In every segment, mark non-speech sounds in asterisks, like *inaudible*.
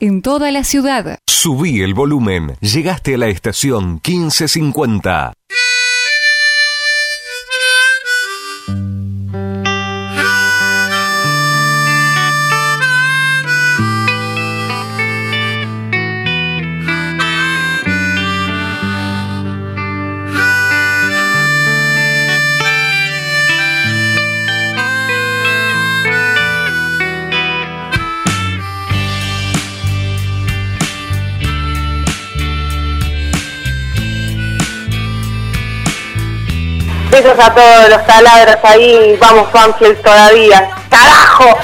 en toda la ciudad. Subí el volumen. Llegaste a la estación 1550. A todos los taladros ahí, vamos Banfield todavía. ¡Carajo!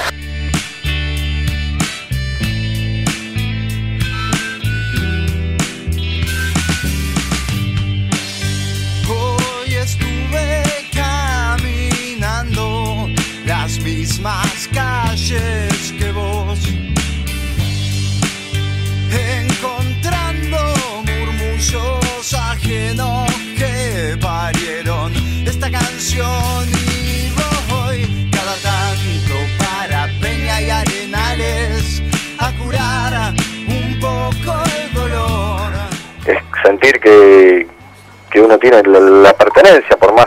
Sentir que, que uno tiene la, pertenencia, por más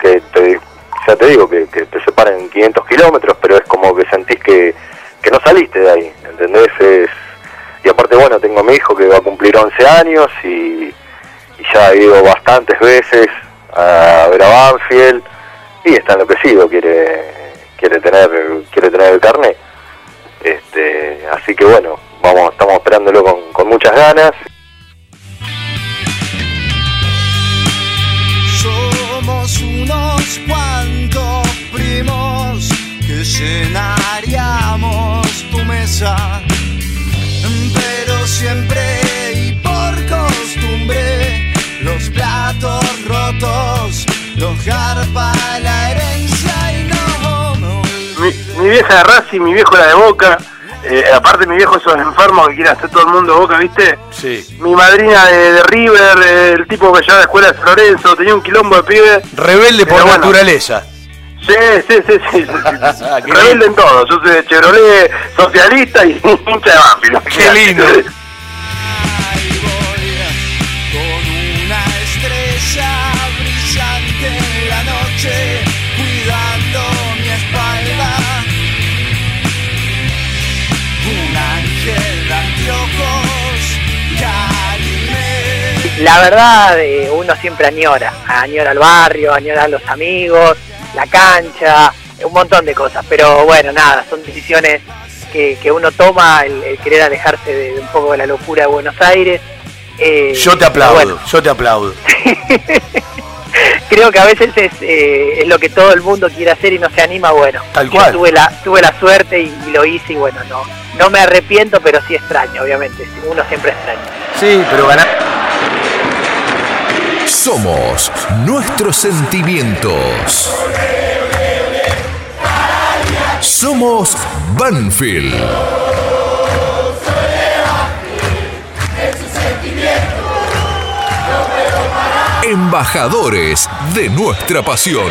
que te, ya te digo, que, que te separen 500 kilómetros, pero es como que sentís que, que no saliste de ahí, ¿entendés? Es, y aparte, bueno, tengo a mi hijo que va a cumplir 11 años y, y ya ha ido bastantes veces a ver a Banfield y está enloquecido, quiere quiere tener quiere tener el carnet. Este, así que bueno, vamos estamos esperándolo con, con muchas ganas. Unos primos que llenaríamos tu mesa, pero siempre y por costumbre los platos rotos los garpa la herencia y no mi, mi vieja de Racing, mi viejo la de Boca. Eh, aparte, mi viejo esos enfermos que quiere hacer todo el mundo Boca, ¿viste? Sí. Mi madrina de, de River, eh, el tipo que ya de escuela de San Lorenzo, tenía un quilombo de pibe. Rebelde por bueno. naturaleza. Sí, sí, sí, sí. *laughs* Rebelde en todo. Yo soy de Chevrolet, socialista y *laughs* hincha de Banfield. Qué lindo. *laughs* La verdad, eh, uno siempre añora, añora el barrio, añora a los amigos, la cancha, un montón de cosas. Pero bueno, nada, son decisiones que, que uno toma, el, el querer alejarse de, de un poco de la locura de Buenos Aires. Eh, Yo te aplaudo, bueno, yo te aplaudo. *laughs* creo que a veces es, eh, es lo que todo el mundo quiere hacer y no se anima, bueno. Tal yo cual. tuve la, tuve la suerte y, y lo hice y bueno, no, no me arrepiento, pero sí extraño, obviamente. Uno siempre extraña. Sí, pero ganar. Somos nuestros sentimientos. Somos Banfield. Embajadores de nuestra pasión.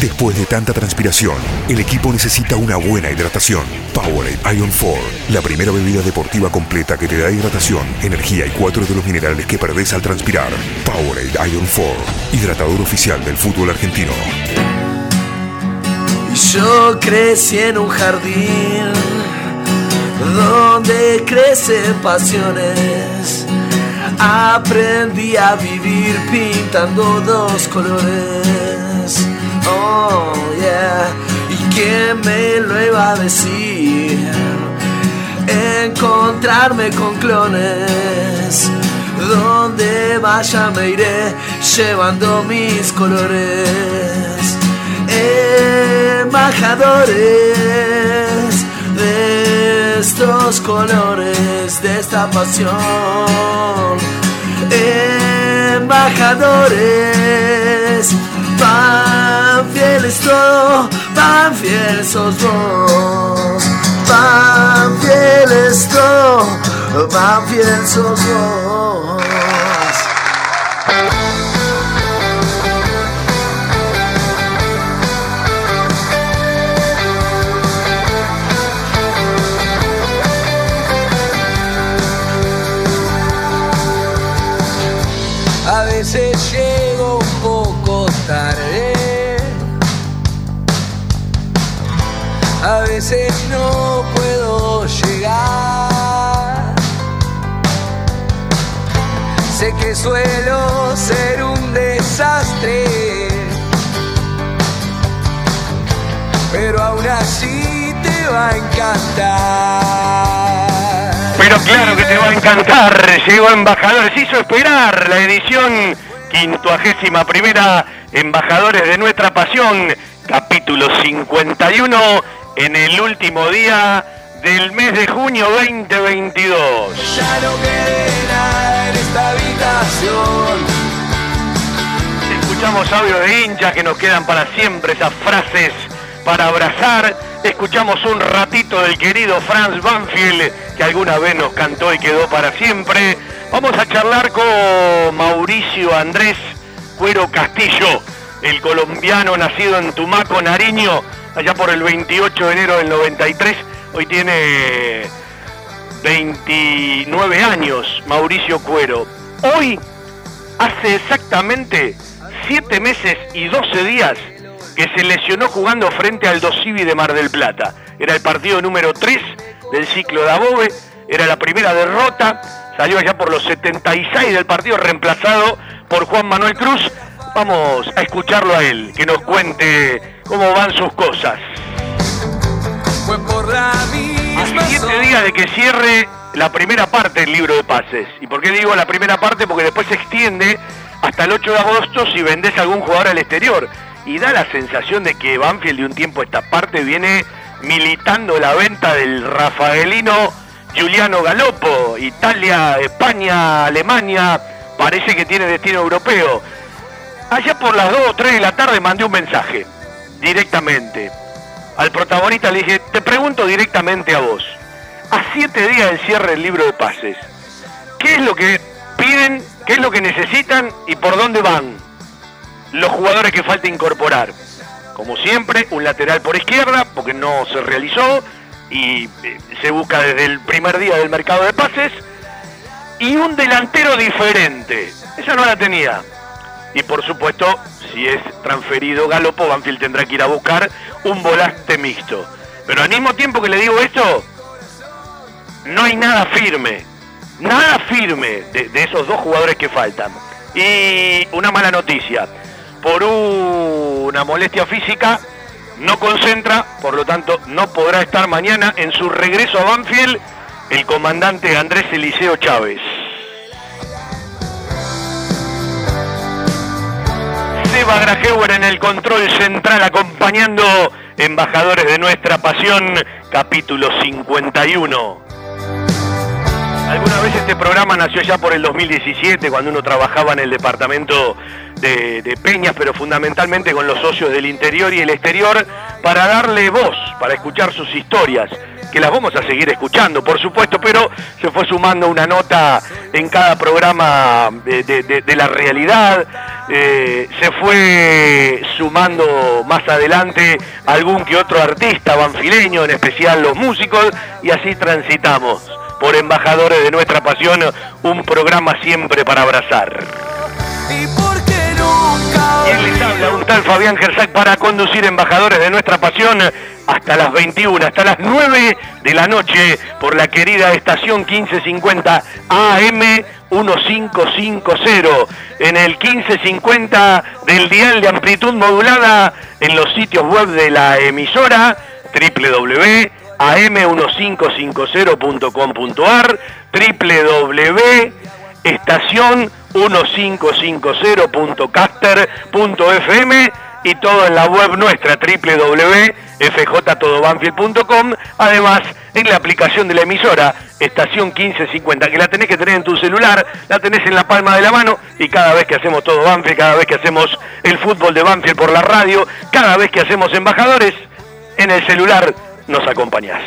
Después de tanta transpiración, el equipo necesita una buena hidratación. Powerade Ion 4, la primera bebida deportiva completa que te da hidratación, energía y cuatro de los minerales que perdés al transpirar. Powerade Ion 4, hidratador oficial del fútbol argentino. Yo crecí en un jardín donde crecen pasiones. Aprendí a vivir pintando dos colores. Oh, yeah. ¿Y quién me lo iba a decir? Encontrarme con clones. Donde vaya me iré llevando mis colores. Embajadores de estos colores, de esta pasión. Embajadores, pan fieles todo, pan fieles sos vos. Pan fieles todo, pan fieles sos. No puedo llegar. Sé que suelo ser un desastre. Pero aún así te va a encantar. Pero claro que te va a encantar. Llegó Embajadores, hizo esperar la edición quincuagésima primera Embajadores de Nuestra Pasión, capítulo 51, en el último día del mes de junio 2022. Ya no quede nada en esta habitación. Escuchamos audio de hinchas que nos quedan para siempre esas frases para abrazar. Escuchamos un ratito del querido Franz Banfield que alguna vez nos cantó y quedó para siempre. Vamos a charlar con Mauricio Andrés Cuero Castillo, el colombiano nacido en Tumaco, Nariño, allá por el 28 de enero del 93. Hoy tiene 29 años, Mauricio Cuero. Hoy, hace exactamente 7 meses y 12 días que se lesionó jugando frente al Dosivi de Mar del Plata. Era el partido número 3 del ciclo de Above, era la primera derrota, salió allá por los 76 del partido reemplazado por Juan Manuel Cruz. Vamos a escucharlo a él, que nos cuente cómo van sus cosas. A siete días de que cierre la primera parte del libro de pases. ¿Y por qué digo la primera parte? Porque después se extiende hasta el 8 de agosto si vendés a algún jugador al exterior. Y da la sensación de que Banfield de un tiempo a esta parte viene militando la venta del rafaelino Giuliano Galopo. Italia, España, Alemania, parece que tiene destino europeo. Allá por las 2 o 3 de la tarde mandé un mensaje, directamente. Al protagonista le dije, te pregunto directamente a vos. A siete días del cierre del libro de pases, ¿qué es lo que piden, qué es lo que necesitan y por dónde van los jugadores que falta incorporar? Como siempre, un lateral por izquierda, porque no se realizó y eh, se busca desde el primer día del mercado de pases, y un delantero diferente. Esa no la tenía. Y por supuesto, si es transferido Galopo, Banfield tendrá que ir a buscar un volante mixto. Pero al mismo tiempo que le digo esto, no hay nada firme. Nada firme de, de esos dos jugadores que faltan. Y una mala noticia. Por una molestia física, no concentra, por lo tanto no podrá estar mañana en su regreso a Banfield el comandante Andrés Eliseo Chávez. Seba en el control central acompañando Embajadores de Nuestra Pasión, capítulo 51. Alguna vez este programa nació ya por el 2017, cuando uno trabajaba en el departamento de, de, Peñas, pero fundamentalmente con los socios del interior y el exterior, para darle voz, para escuchar sus historias. Que las vamos a seguir escuchando, por supuesto, pero se fue sumando una nota en cada programa de, la realidad, eh, se fue sumando más adelante algún que otro artista banfileño, en especial los músicos, y así transitamos por embajadores de nuestra pasión, un programa siempre para abrazar. ¿Quién les habla? Un tal Fabián Gersac para conducir embajadores de nuestra pasión hasta las 21, hasta las 9 de la noche por la querida estación 1550 AM 1550 en el 1550 del dial de amplitud modulada en los sitios web de la emisora www.am1550.com.ar www.estación 1550.caster.fm y todo en la web nuestra www.fjtodobanfield.com además en la aplicación de la emisora estación 1550 que la tenés que tener en tu celular la tenés en la palma de la mano y cada vez que hacemos todo Banfield cada vez que hacemos el fútbol de Banfield por la radio cada vez que hacemos embajadores en el celular nos acompañás.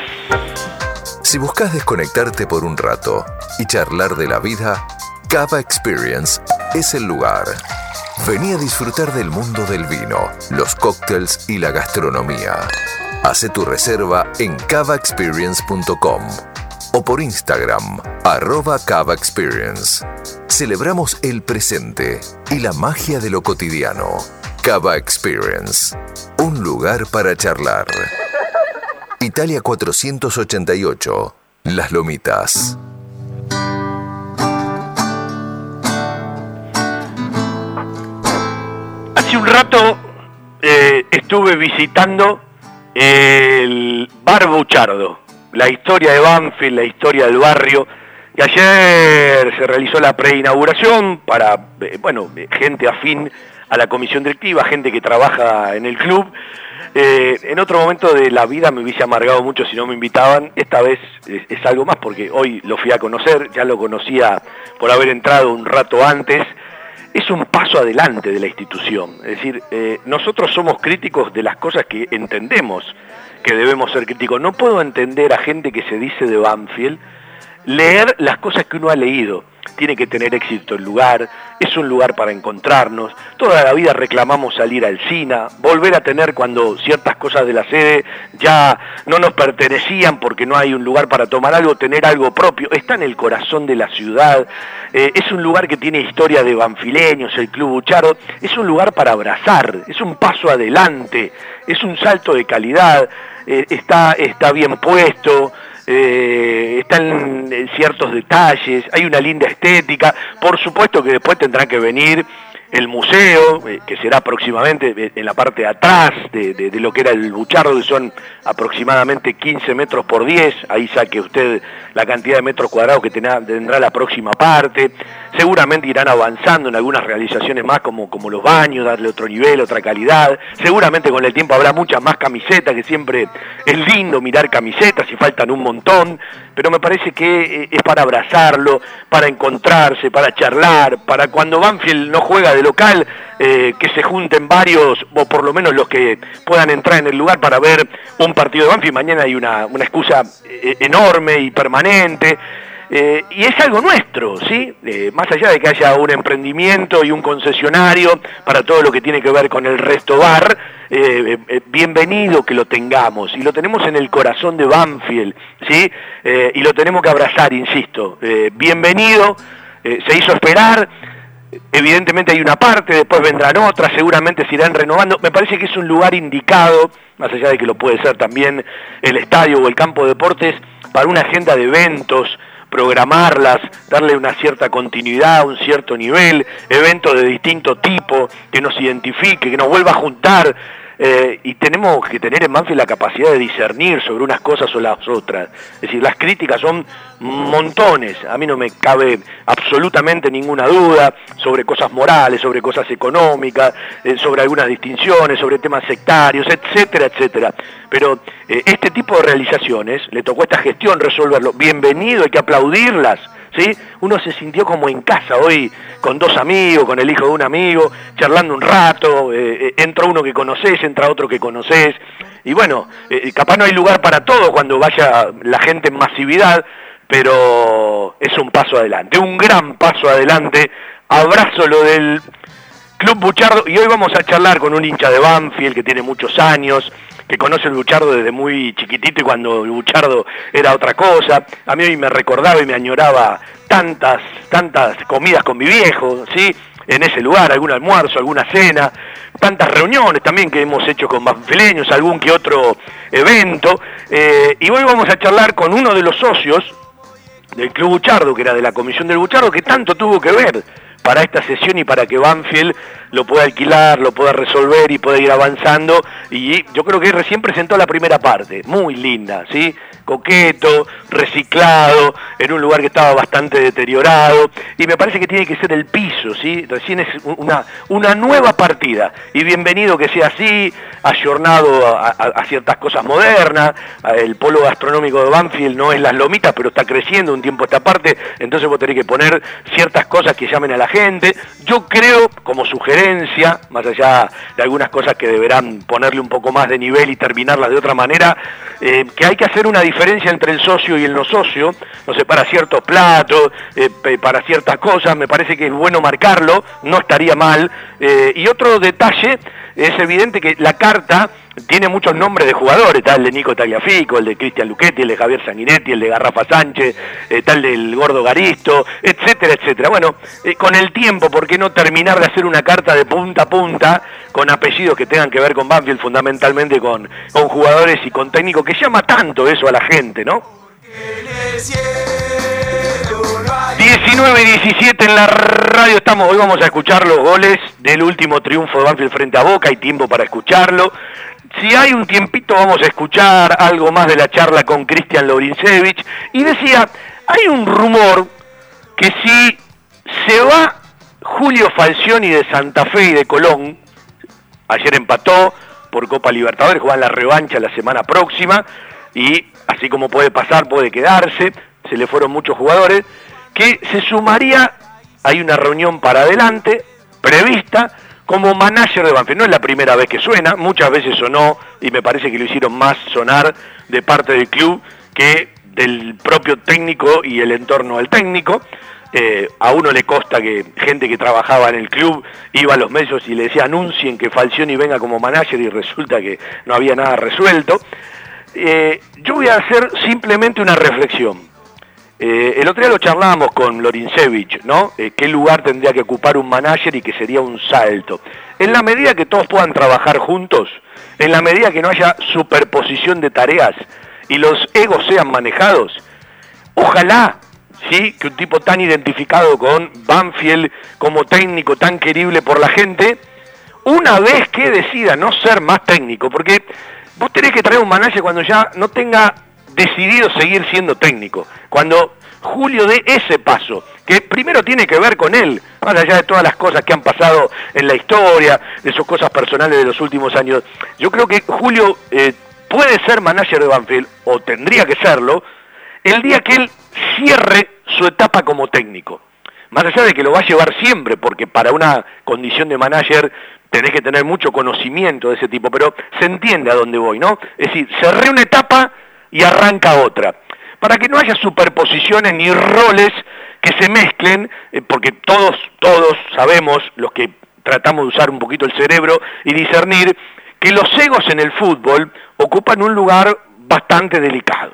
Si buscas desconectarte por un rato y charlar de la vida, Cava Experience es el lugar. Vení a disfrutar del mundo del vino, los cócteles y la gastronomía. Hace tu reserva en cavaexperience.com o por Instagram, arroba Cava Experience. Celebramos el presente y la magia de lo cotidiano. Cava Experience, un lugar para charlar. Italia 488, Las Lomitas. Un rato eh, estuve visitando el Bar Buchardo, la historia de Banfield, la historia del barrio. Y ayer se realizó la preinauguración para, eh, bueno, eh, gente afín a la comisión directiva, gente que trabaja en el club. Eh, en otro momento de la vida me hubiese amargado mucho si no me invitaban. Esta vez eh, es algo más porque hoy lo fui a conocer, ya lo conocía por haber entrado un rato antes es un paso adelante de la institución. Es decir, eh, nosotros somos críticos de las cosas que entendemos que debemos ser críticos. No puedo entender a gente que se dice de Banfield leer las cosas que uno ha leído. Tiene que tener éxito el lugar, es un lugar para encontrarnos. Toda la vida reclamamos salir al SINA, volver a tener cuando ciertas cosas de la sede ya no nos pertenecían porque no hay un lugar para tomar algo, tener algo propio. Está en el corazón de la ciudad, eh, es un lugar que tiene historia de banfileños, el Club Bucharo, es un lugar para abrazar, es un paso adelante, es un salto de calidad, eh, está, está bien puesto, eh, están eh, ciertos detalles, hay una linda estética, por supuesto que después tendrá que venir el museo, eh, que será próximamente eh, en la parte de atrás de, de- lo que era el Buchardo, que son aproximadamente 15 metros por 10, ahí saque usted la cantidad de metros cuadrados que tendrá, tendrá la próxima parte, seguramente irán avanzando en algunas realizaciones más como, como los baños, darle otro nivel, otra calidad, seguramente con el tiempo habrá muchas más camisetas, que siempre es lindo mirar camisetas y faltan un montón, pero me parece que eh, es para abrazarlo, para encontrarse, para charlar, para cuando Banfield no juega de local, eh, que se junten varios, o por lo menos los que puedan entrar en el lugar para ver un partido de Banfield. Mañana hay una, una excusa eh, enorme y permanente. Eh, y es algo nuestro, ¿sí? Eh, más allá de que haya un emprendimiento y un concesionario para todo lo que tiene que ver con el resto bar, eh, bienvenido que lo tengamos. Y lo tenemos en el corazón de Banfield, ¿sí? Y lo tenemos que abrazar, insisto. Bienvenido, se hizo esperar. Evidentemente hay una parte, después vendrán otras, seguramente se irán renovando. Me parece que es un lugar indicado, más allá de que lo puede ser también el estadio o el campo de deportes, para una agenda de eventos, programarlas, darle una cierta continuidad, un cierto nivel, eventos de distinto tipo, que nos identifique, que nos vuelva a juntar. Eh, y tenemos que tener en Banfield la capacidad de discernir sobre unas cosas o las otras. Es decir, las críticas son montones, a mí no me cabe absolutamente ninguna duda sobre cosas morales, sobre cosas económicas, eh, sobre algunas distinciones, sobre temas sectarios, etcétera, etcétera. Pero eh, este tipo de realizaciones, le tocó a esta gestión resolverlo, bienvenido, hay que aplaudirlas, Uno se sintió como en casa hoy, con dos amigos, con el hijo de un amigo, charlando un rato, eh, eh, entra uno que conoces, entra otro que conoces, y bueno, eh, capaz no hay lugar para todo cuando vaya la gente en masividad, pero es un paso adelante, un gran paso adelante. Abrazo lo del Club Buchardo y hoy vamos a charlar con un hincha de Banfield que tiene muchos años, que conoce el Buchardo desde muy chiquitito y cuando el Buchardo era otra cosa. A mí me recordaba y me añoraba tantas, tantas comidas con mi viejo, ¿sí? En ese lugar, algún almuerzo, alguna cena, tantas reuniones también que hemos hecho con banfileños, algún que otro evento. Eh, y hoy vamos a charlar con uno de los socios del Club Buchardo, que era de la Comisión del Buchardo, que tanto tuvo que ver para esta sesión y para que Banfield lo pueda alquilar, lo pueda resolver y pueda ir avanzando. Y yo creo que recién presentó la primera parte, muy linda, ¿sí? Coqueto, reciclado, en un lugar que estaba bastante deteriorado. Y me parece que tiene que ser el piso, ¿sí? Recién es una, una nueva partida. Y bienvenido que sea así, ayornado a, ciertas cosas modernas. El polo gastronómico de Banfield no es las lomitas, pero está creciendo un tiempo esta parte. Entonces vos tenés que poner ciertas cosas que llamen a la gente. Yo creo, como sugerencia, más allá de algunas cosas que deberán ponerle un poco más de nivel y terminarlas de otra manera, eh, que hay que hacer una diferencia entre el socio y el no socio, no sé, para ciertos platos, eh, para ciertas cosas, me parece que es bueno marcarlo, no estaría mal. Eh, y otro detalle, es evidente que la carta tiene muchos nombres de jugadores, el de Nico Tagliafico, el de Cristian Luchetti, el de Javier Sanguinetti, el de Garrafa Sánchez, eh, tal del Gordo Garisto, etcétera, etcétera. Bueno, eh, con el tiempo, ¿por qué no terminar de hacer una carta de punta a punta con apellidos que tengan que ver con Banfield, fundamentalmente con, con jugadores y con técnicos, que llama tanto eso a la gente, ¿no? 19 y 17 en la radio estamos, hoy vamos a escuchar los goles del último triunfo de Banfield frente a Boca, hay tiempo para escucharlo. Si hay un tiempito vamos a escuchar algo más de la charla con Cristian Lorincevich. Y decía, hay un rumor que si se va Julio Falcioni de Santa Fe y de Colón, ayer empató por Copa Libertadores, juegan la revancha la semana próxima, y así como puede pasar, puede quedarse, se le fueron muchos jugadores, que se sumaría, hay una reunión para adelante, prevista, como manager de Banfield. No es la primera vez que suena, muchas veces sonó y me parece que lo hicieron más sonar de parte del club que del propio técnico y el entorno del técnico. Eh, a uno le consta que gente que trabajaba en el club iba a los medios y le decía anuncien que Falcioni venga como manager y resulta que no había nada resuelto. Eh, yo voy a hacer simplemente una reflexión. Eh, el otro día lo charlábamos con Lorincevich, ¿no? Eh, ¿Qué lugar tendría que ocupar un manager y que sería un salto? En la medida que todos puedan trabajar juntos, en la medida que no haya superposición de tareas y los egos sean manejados, ojalá, ¿sí? Que un tipo tan identificado con Banfield como técnico, tan querible por la gente, una vez que decida no ser más técnico, porque vos tenés que traer un manager cuando ya no tenga decidido seguir siendo técnico. Cuando Julio dé ese paso, que primero tiene que ver con él, más allá de todas las cosas que han pasado en la historia, de sus cosas personales de los últimos años, yo creo que Julio eh, puede ser manager de Banfield, o tendría que serlo, el día que él cierre su etapa como técnico. Más allá de que lo va a llevar siempre, porque para una condición de manager tenés que tener mucho conocimiento de ese tipo, pero se entiende a dónde voy, ¿no? Es decir, cerré una etapa y arranca otra. Para que no haya superposiciones ni roles que se mezclen, eh, porque todos, todos sabemos, los que tratamos de usar un poquito el cerebro y discernir, que los egos en el fútbol ocupan un lugar bastante delicado.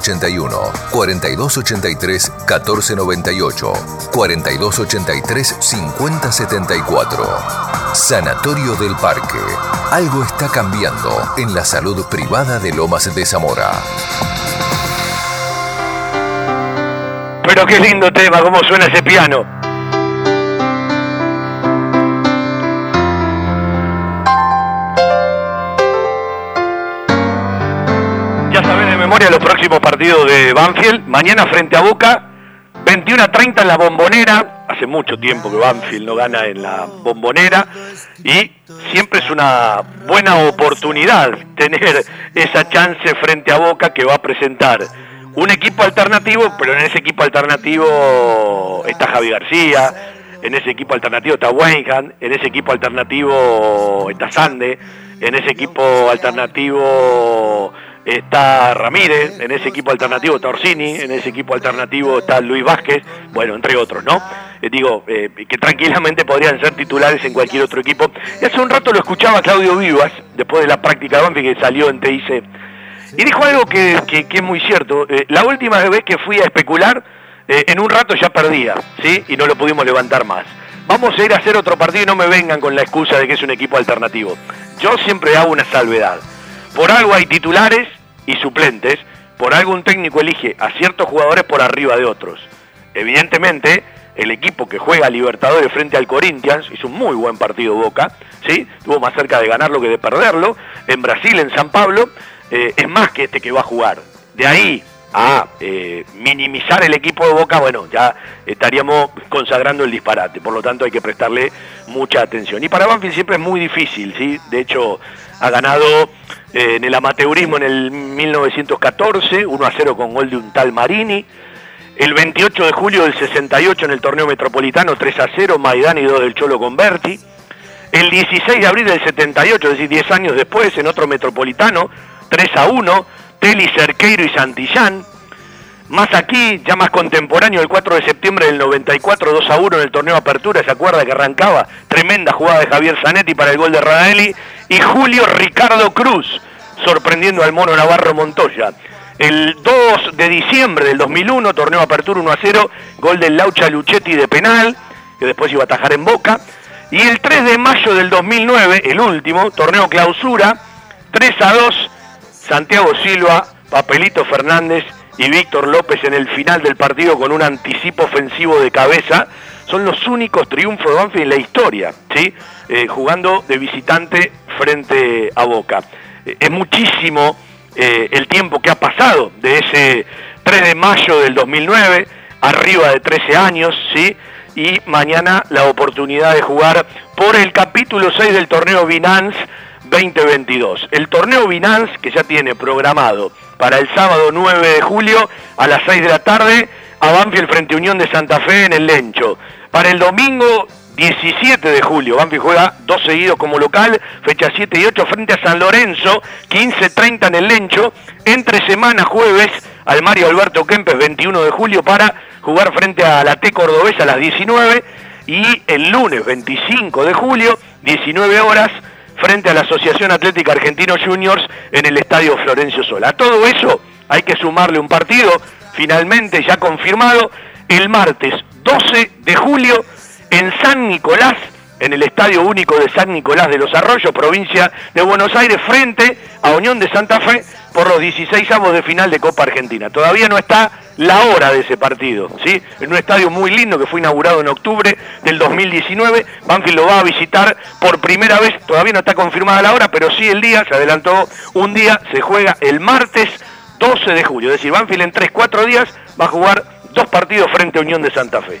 5181, 4283 1498, 4283 5074. Sanatorio del Parque. Algo está cambiando en la salud privada de Lomas de Zamora. Pero qué lindo tema, cómo suena ese piano. Memoria los próximos partidos de Banfield. Mañana frente a Boca, 21 a 30 en la bombonera. Hace mucho tiempo que Banfield no gana en la bombonera. Y siempre es una buena oportunidad tener esa chance frente a Boca que va a presentar un equipo alternativo, pero en ese equipo alternativo está Javi García, en ese equipo alternativo está Weinhan, en ese equipo alternativo está Sande, en ese equipo alternativo está Ramírez, en ese equipo alternativo está Orsini, en ese equipo alternativo está Luis Vázquez, bueno, entre otros, ¿no? Eh, digo, eh, que tranquilamente podrían ser titulares en cualquier otro equipo. Y hace un rato lo escuchaba Claudio Vivas, después de la práctica de Banfield que salió en TIC, y dijo algo que, que- que es muy cierto. Eh, la última vez que fui a especular, eh, en un rato ya perdía, ¿sí? Y no lo pudimos levantar más. Vamos a ir a hacer otro partido y no me vengan con la excusa de que es un equipo alternativo. Yo siempre hago una salvedad. Por algo hay titulares y suplentes, por algo un técnico elige a ciertos jugadores por arriba de otros. Evidentemente, el equipo que juega a Libertadores frente al Corinthians hizo un muy buen partido Boca, ¿sí? Estuvo más cerca de ganarlo que de perderlo. En Brasil, en San Pablo, eh, es más que este que va a jugar. De ahí a eh, minimizar el equipo de Boca, bueno, ya estaríamos consagrando el disparate, por lo tanto hay que prestarle mucha atención. Y para Banfield siempre es muy difícil, ¿sí? De hecho, ha ganado eh, en el amateurismo en el 1914, 1 a 0 con gol de un tal Marini. El 28 de julio del 68 en el torneo metropolitano, 3 a 0, Maidán y 2 del Cholo Converti. El 16 de abril del 78, es decir, 10 años después, en otro metropolitano, 3 a 1, Teli, Cerqueiro y Santillán. Más aquí, ya más contemporáneo, el 4 de septiembre del 94, 2 a 1 en el torneo Apertura, ¿se acuerda que arrancaba? Tremenda jugada de Javier Zanetti para el gol de Radaeli. Y Julio Ricardo Cruz, sorprendiendo al mono Navarro Montoya. El 2 de diciembre del 2001, torneo Apertura 1 a 0, gol del Laucha Luchetti de penal, que después iba a atajar en Boca. Y el 3 de mayo del 2009, el último, torneo Clausura, 3 a 2, Santiago Silva, Papelito Fernández y Víctor López en el final del partido con un anticipo ofensivo de cabeza. Son los únicos triunfos de Banfield en la historia, ¿sí? Eh, jugando de visitante frente a Boca. Eh, es muchísimo eh, el tiempo que ha pasado de ese 3 de mayo del 2009, arriba de 13 años, ¿sí? Y mañana la oportunidad de jugar por el capítulo 6 del torneo Binance 2022. El torneo Binance que ya tiene programado para el sábado 9 de julio a las 6 de la tarde a Banfield frente Unión de Santa Fe en el Lencho. Para el domingo 17 de julio, Banfield juega dos seguidos como local, fecha 7 y 8 frente a San Lorenzo, 15.30 en el Lencho, entre semana jueves al Mario Alberto Kempes 21 de julio para jugar frente a la T Cordobesa a las 19 y el lunes 25 de julio, 19 horas, frente a la Asociación Atlética Argentino Juniors en el Estadio Florencio Sola. A todo eso hay que sumarle un partido, finalmente ya confirmado, el martes 12 de julio en San Nicolás, en el Estadio Único de San Nicolás de los Arroyos, provincia de Buenos Aires, frente a Unión de Santa Fe por los 16 avos de final de Copa Argentina. Todavía no está la hora de ese partido, ¿sí? En un estadio muy lindo que fue inaugurado en octubre del 2019. Banfield lo va a visitar por primera vez, todavía no está confirmada la hora, pero sí el día, se adelantó un día, se juega el martes 12 de julio. Es decir, Banfield en 3-4 días va a jugar dos partidos frente a Unión de Santa Fe.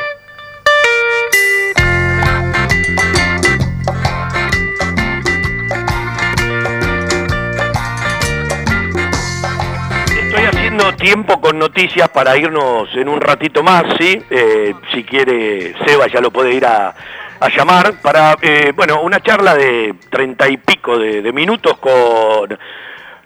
Tiempo con noticias para irnos en un ratito más, ¿sí? Eh, si quiere Seba ya lo puede ir a, a llamar para, eh, bueno, una charla de treinta y pico de, de minutos con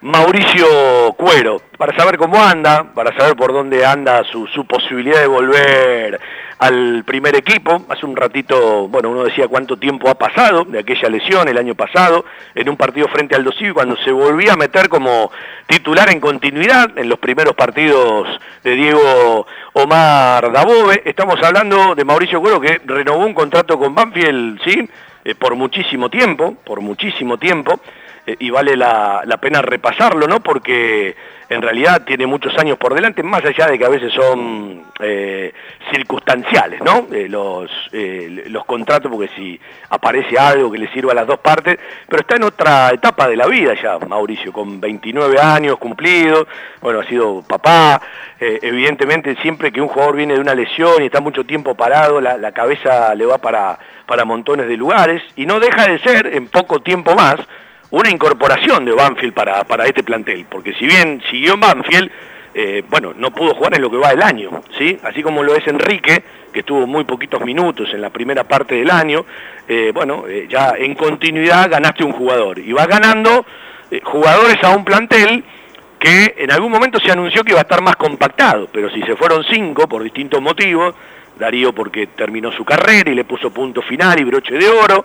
Mauricio Cuero, para saber cómo anda, para saber por dónde anda su, su posibilidad de volver al primer equipo. Hace un ratito, bueno, uno decía cuánto tiempo ha pasado de aquella lesión el año pasado, en un partido frente al Dosivi, cuando se volvía a meter como titular en continuidad en los primeros partidos de Diego Omar Dabove. Estamos hablando de Mauricio Cuero que renovó un contrato con Banfield, ¿sí? Eh, por muchísimo tiempo, por muchísimo tiempo. Eh, y vale la, pena repasarlo, ¿no? Porque en realidad tiene muchos años por delante, más allá de que a veces son eh, circunstanciales, ¿no? Eh, los, los contratos, porque si aparece algo que le sirva a las dos partes, pero está en otra etapa de la vida ya, Mauricio, con 29 años cumplidos, bueno, ha sido papá, evidentemente siempre que un jugador viene de una lesión y está mucho tiempo parado, la, la cabeza le va para, para montones de lugares, y no deja de ser, en poco tiempo más, una incorporación de Banfield para, para este plantel, porque si bien siguió en Banfield, eh, bueno, no pudo jugar en lo que va del año, ¿sí? Así como lo es Enrique, que tuvo muy poquitos minutos en la primera parte del año, eh, bueno, eh, ya en continuidad ganaste un jugador, y vas ganando jugadores a un plantel que en algún momento se anunció que iba a estar más compactado, pero si se fueron cinco por distintos motivos, Darío porque terminó su carrera y le puso punto final y broche de oro,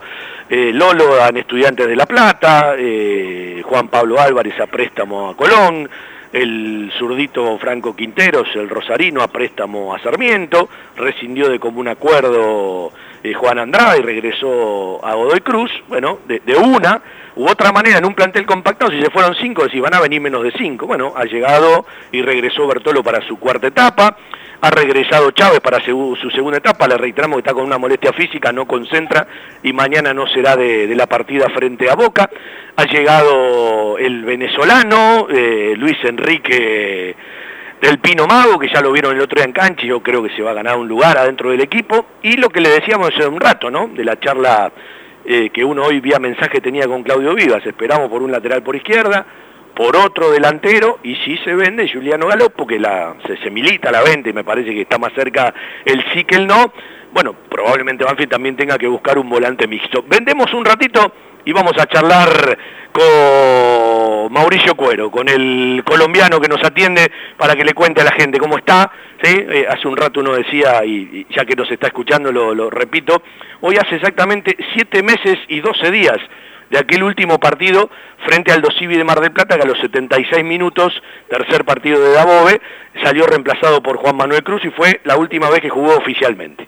eh, Lolo en Estudiantes de La Plata, eh, Juan Pablo Álvarez a préstamo a Colón, el zurdito Franco Quinteros, el rosarino, a préstamo a Sarmiento, rescindió de común acuerdo eh, Juan Andrade y regresó a Godoy Cruz, bueno, de, una u otra manera en un plantel compactado, si se fueron cinco, si van a venir menos de cinco, bueno, ha llegado y regresó Bertolo para su cuarta etapa, ha regresado Chávez para su, segunda etapa, le reiteramos que está con una molestia física, no concentra y mañana no será de, la partida frente a Boca. Ha llegado el venezolano, eh, Luis Enrique del Pino Mago, que ya lo vieron el otro día en cancha yo creo que se va a ganar un lugar adentro del equipo. Y lo que le decíamos hace un rato, ¿no? De la charla eh, que uno hoy vía mensaje tenía con Claudio Vivas, esperamos por un lateral por izquierda, por otro delantero y si se vende Juliano Galop porque la, se, milita la venta y me parece que está más cerca el sí que el no. Bueno, probablemente Banfield también tenga que buscar un volante mixto. Vendemos un ratito y vamos a charlar con Mauricio Cuero, con el colombiano que nos atiende para que le cuente a la gente cómo está. ¿sí? Eh, hace un rato uno decía, y, ya que nos está escuchando lo, lo repito, hoy hace exactamente siete meses y doce días de aquel último partido frente al Dosivi de Mar del Plata, que a los 76 minutos, tercer partido de Dabove, salió reemplazado por Juan Manuel Cruz y fue la última vez que jugó oficialmente.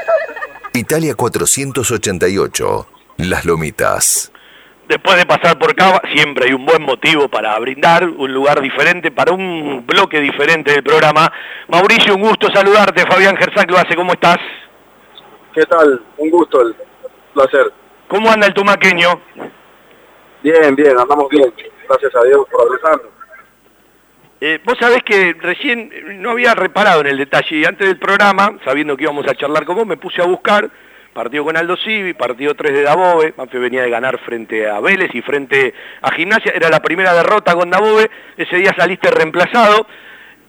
Italia 488, Las Lomitas. Después de pasar por Cava, siempre hay un buen motivo para brindar, un lugar diferente, para un bloque diferente del programa. Mauricio, un gusto saludarte. Fabián Gersac lo hace, ¿cómo estás? ¿Qué tal? Un gusto, el placer. ¿Cómo anda el tumaqueño? Bien, bien, andamos bien. Gracias a Dios por avisarnos. Eh, vos sabés que recién no había reparado en el detalle. Y antes del programa, sabiendo que íbamos a charlar con vos, me puse a buscar. Partido con Aldo Civi, partido 3 de Dabove, Manfe venía de ganar frente a Vélez y frente a Gimnasia, era la primera derrota con Dabove, ese día saliste reemplazado.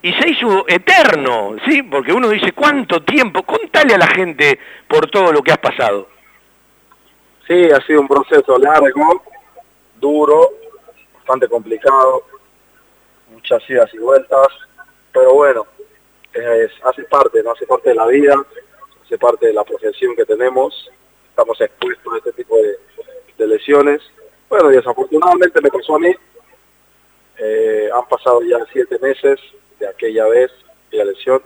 Y se hizo eterno, ¿sí? Porque uno dice, ¿cuánto tiempo? Contale a la gente por todo lo que has pasado. Sí, ha sido un proceso largo, duro, bastante complicado, muchas y vueltas, pero bueno, hace parte, ¿no? hace parte de la vida, hace parte de la profesión que tenemos, estamos expuestos a este tipo de, lesiones. Bueno, desafortunadamente me pasó a mí, eh, han pasado ya siete meses de aquella vez, de la lesión,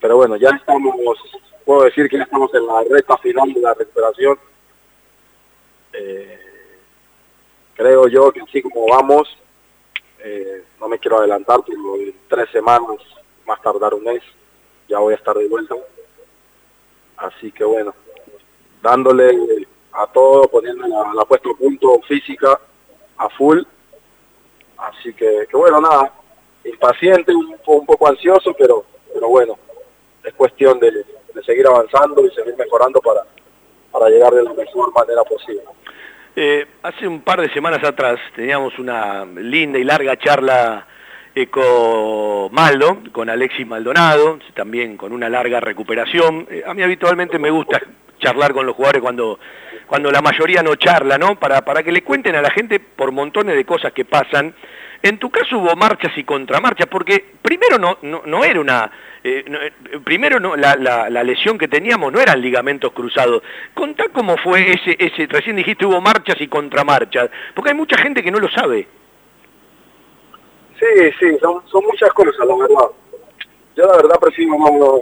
pero bueno, ya estamos, puedo decir que ya estamos en la recta final de la recuperación, eh, creo yo que así como vamos, eh, no me quiero adelantar, tres semanas, más tardar un mes, ya voy a estar de vuelta. Así que bueno, dándole a todo, poniendo la, la puesto punto física a full. Así que, que bueno, nada, impaciente, un, un poco ansioso, pero, pero bueno, es cuestión de, de seguir avanzando y seguir mejorando para, para llegar de la mejor manera posible. Eh, hace un par de semanas atrás teníamos una linda y larga charla eh, con con Alexis Maldonado, también con una larga recuperación. Eh, a mí habitualmente me gusta charlar con los jugadores cuando, cuando la mayoría no charla, ¿no? Para, para que le cuenten a la gente por montones de cosas que pasan. En tu caso hubo marchas y contramarchas, porque primero no, no, no era una... eh, eh, primero no, la, la- lesión que teníamos no eran ligamentos cruzados. Contá cómo fue ese, ese, recién dijiste hubo marchas y contramarchas, porque hay mucha gente que no lo sabe. Sí, sí, son, son muchas cosas, la verdad. Yo la verdad prefiero no,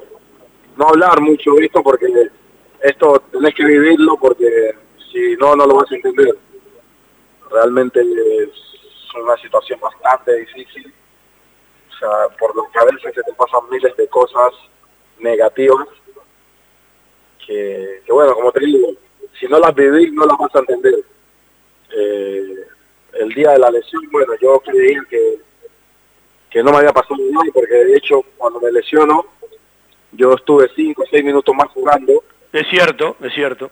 no hablar mucho de esto porque esto tenés que vivirlo porque si no, no lo vas a entender. Realmente una situación bastante difícil. O sea, por lo que a veces se te pasan miles de cosas negativas que, que bueno, como te digo, si no las vivís no las vas a entender. Eh, el día de la lesión, bueno, yo creía que que no me había pasado nada porque de hecho cuando me lesiono yo estuve cinco o seis minutos más jugando Es cierto, es cierto.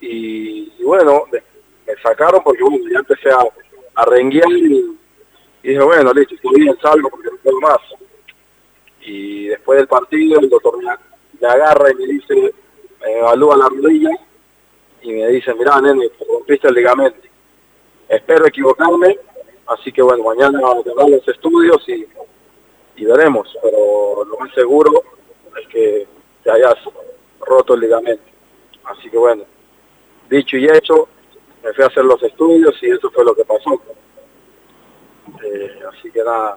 y, y bueno, me, me sacaron porque bueno, ya empecé a, a y, y dije bueno, listo, estoy bien, salgo porque no puedo más. Y después del partido el doctor me, agarra y me dice, me evalúa la rodilla y me dice, mirá nene, te rompiste el ligamento. Espero equivocarme, así que bueno, mañana a los estudios y, y veremos, pero lo más seguro es que te hayas roto el ligamento. Así que bueno, dicho y hecho, me fui a hacer los estudios y eso fue lo que pasó. Eh, así que nada,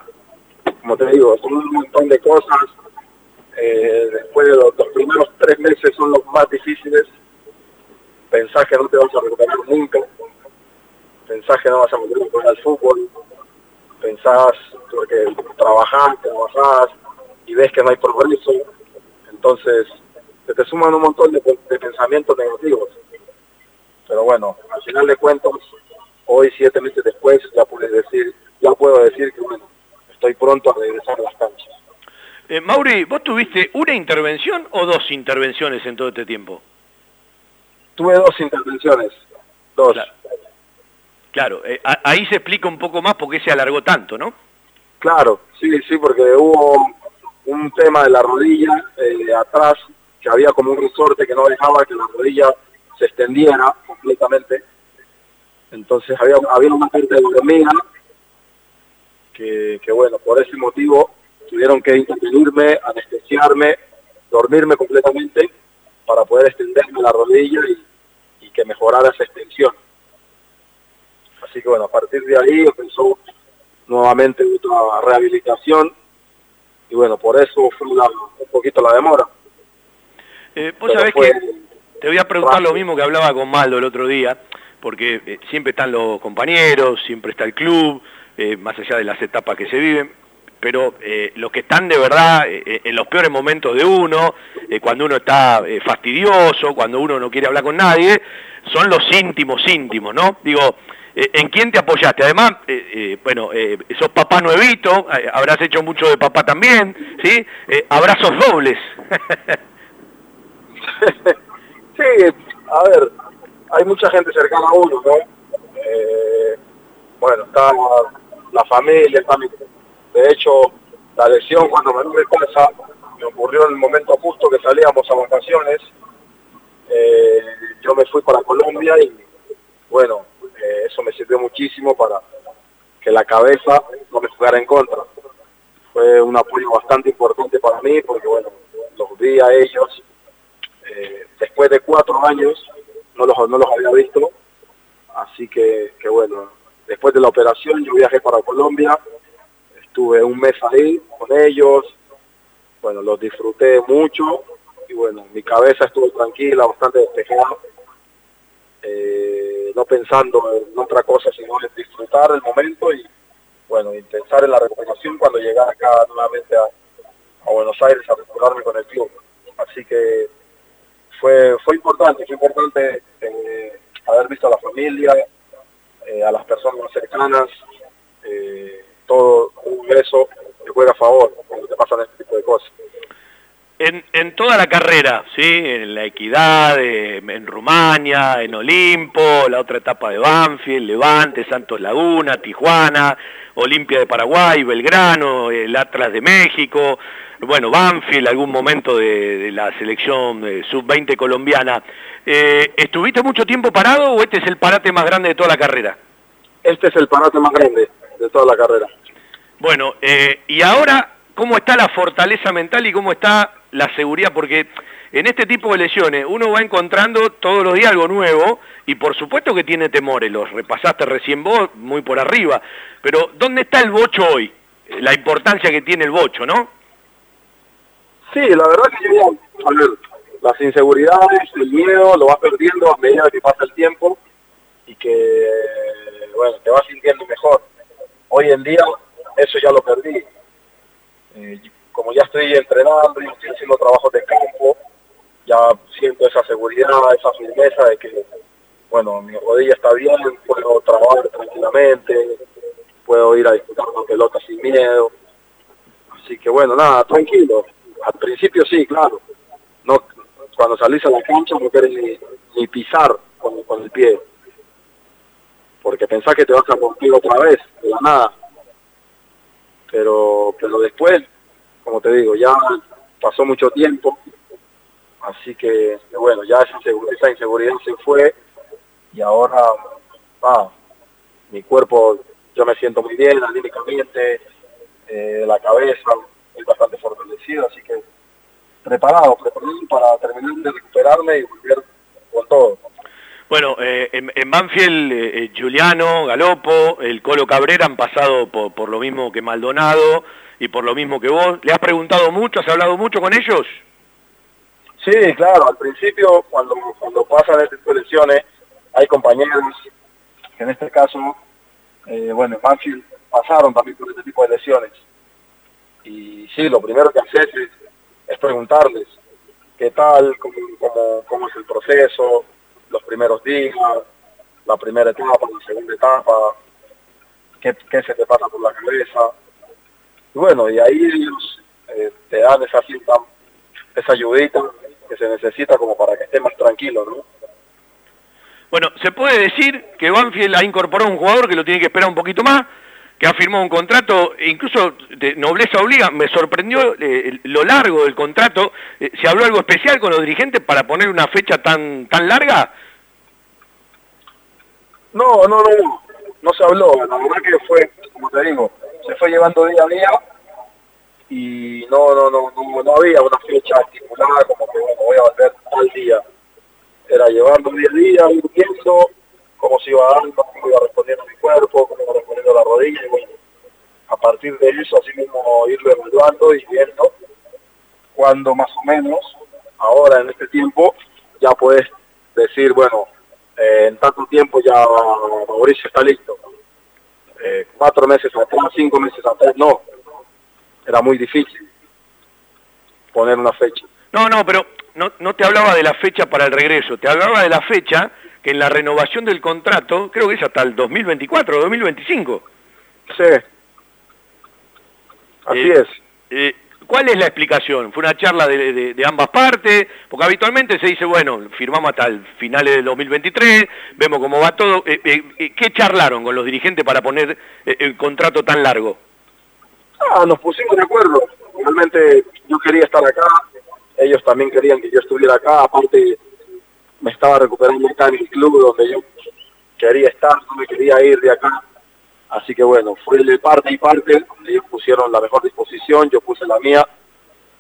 como te digo, son un montón de cosas. Eh, después de los, primeros tres meses son los más difíciles. Pensás que no te vas a recuperar nunca. Pensás que no vas a volver a jugar al fútbol. Pensás porque trabajás, trabajás y ves que no hay progreso. Entonces, se te suman un montón de pensamientos negativos. Pero bueno, al final de cuentas, hoy siete meses después ya puedes decir, ya puedo decir que bueno, estoy pronto a regresar a las canchas. Eh, Mauri, ¿vos tuviste una intervención o dos intervenciones en todo este tiempo? Tuve dos intervenciones, dos. Claro, Claro, eh, ahí se explica un poco más por qué se alargó tanto, ¿no? Claro, sí, sí, porque hubo un tema de la rodilla eh, atrás, que había como un resorte que no dejaba que la rodilla se extendiera completamente. Entonces había, había una parte de hormiga que, que, bueno, por ese motivo tuvieron que intervenirme, anestesiarme, dormirme completamente para poder extenderme la rodilla y, y que mejorara esa extensión. Así que bueno, a partir de ahí empezó nuevamente otra rehabilitación y bueno, por eso fue la- un poquito la demora. Eh, vos Pero sabés fue que te voy a preguntar lo mismo que hablaba con Maldo el otro día, porque eh, siempre están los compañeros, siempre está el club, eh, más allá de las etapas que se viven, pero eh, los que están de verdad eh, eh, en los peores momentos de uno, eh, cuando uno está eh, fastidioso, cuando uno no quiere hablar con nadie, son los íntimos íntimos, ¿no? Digo, ¿en quién te apoyaste? Además, eh, eh, bueno, eh, sos papá nuevito, habrás hecho mucho de papá también, ¿sí? Abrazos dobles. *laughs* Sí, a ver, hay mucha gente cercana a uno, ¿no? Eh, bueno, está la familia, está mi- de hecho, la lesión cuando me tuve casa me ocurrió en el momento justo que salíamos a vacaciones. Eh, yo me fui para Colombia y bueno, eh, eso me sirvió muchísimo para que la cabeza no me jugara en contra. Fue un apoyo bastante importante para mí porque bueno, los vi a ellos eh, después de cuatro años no los, no los había visto, así que, bueno, después de la operación yo viajé para Colombia, estuve un mes ahí con ellos, bueno, los disfruté mucho y bueno, mi cabeza estuvo tranquila, bastante despejada, eh, no pensando en otra cosa sino en disfrutar el momento y bueno, y pensar en la recuperación cuando llegara acá nuevamente a, a Buenos Aires a recuperarme con el club. Así que fue fue importante, fue importante eh, haber visto a la familia, eh, a las personas cercanas, eh, todo un beso que juega a favor cuando te pasan este tipo de cosas. En, en toda la carrera, ¿sí? En la Equidad, eh, en Rumania, en Olimpo, la otra etapa de Banfield, Levante, Santos Laguna, Tijuana, Olimpia de Paraguay, Belgrano, el Atlas de México, bueno, Banfield, algún momento de, de la selección eh, sub-20 colombiana. Eh, ¿Estuviste mucho tiempo parado o este es el parate más grande de toda la carrera? Este es el parate más grande de toda la carrera. Bueno, eh, y ahora, ¿cómo está la fortaleza mental y cómo está la seguridad? Porque en este tipo de lesiones uno va encontrando todos los días algo nuevo y por supuesto que tiene temores, los repasaste recién vos, muy por arriba, pero ¿dónde está el bocho hoy? La importancia que tiene el bocho, ¿no? Sí, la verdad que yo, a ver, las inseguridades, el miedo, lo vas perdiendo a medida que pasa el tiempo y que, bueno, te vas sintiendo mejor. Hoy en día eso ya lo perdí. Eh, como ya estoy entrenando y estoy haciendo trabajos de campo, ya siento esa seguridad, esa firmeza de que, bueno, mi rodilla está bien, puedo trabajar tranquilamente, puedo ir a disputar una pelota sin miedo. Así que bueno, nada, tranquilo. Al principio sí, claro. No, cuando salís a la cancha no querés ni, ni pisar con, con el pie. Porque pensás que te vas a romper otra vez, de la nada. Pero, pero después, como te digo, ya pasó mucho tiempo. Así que, bueno, ya esa, insegu- esa inseguridad se fue y ahora, ah, mi cuerpo, yo me siento muy bien anímicamente, eh, la cabeza, es bastante fortalecido, así que preparado, preparado para terminar de recuperarme y volver con todo. Bueno, eh, en, en Banfield, eh, eh, Giuliano, Galopo, el Colo Cabrera han pasado por, lo mismo que Maldonado y por lo mismo que vos. ¿Le has preguntado mucho, has hablado mucho con ellos? Sí, claro, al principio cuando, cuando pasan tipo de lesiones hay compañeros que en este caso, bueno, en Banfield pasaron también por este tipo de lesiones. Y sí, lo primero que haces es, es preguntarles qué tal, cómo, cómo, cómo es el proceso, los primeros días, la primera etapa, la segunda etapa, qué, se te pasa por la cabeza. Y bueno, y ahí ellos eh, te dan esa esa ayudita que se necesita como para que estés más tranquilo, ¿no? Bueno, se puede decir que Banfield ha incorporado un jugador que lo tiene que esperar un poquito más, que ha firmado un contrato, e incluso de nobleza obliga, me sorprendió eh, lo largo del contrato, Eh, ¿se habló algo especial con los dirigentes para poner una fecha tan, tan larga? No, no, no, no se habló. La verdad que fue, como te digo, se fue llevando día a día y no, no, no, no, no había una fecha estipulada como que bueno, voy a volver tal día. Era llevando día a día, ir cómo se iba dando, cómo iba respondiendo mi cuerpo, cómo iba respondiendo la rodilla y bueno, a partir de eso así mismo irlo evaluando y viendo cuando más o menos, ahora en este tiempo, ya puedes decir, bueno, eh, en tanto tiempo ya Mauricio está listo. Eh, cuatro meses cinco meses atrás, no. Era muy difícil poner una fecha. No, no, pero no, no te hablaba de la fecha para el regreso, te hablaba de la fecha que en la renovación del contrato, creo que es hasta el 2024 o 2025. Sí. Así Eh, es. eh, ¿Cuál es la explicación? ¿Fue una charla de, de- de ambas partes? Porque habitualmente se dice, bueno, firmamos hasta el finales del 2023, vemos cómo va todo. Eh, ¿Qué charlaron con los dirigentes para poner eh, el contrato tan largo? Ah, nos pusimos de acuerdo. Realmente yo quería estar acá, ellos también querían que yo estuviera acá, aparte me estaba recuperando acá en el club donde yo quería estar, no me quería ir de acá. Así que bueno, fue de parte y parte, ellos pusieron la mejor disposición, yo puse la mía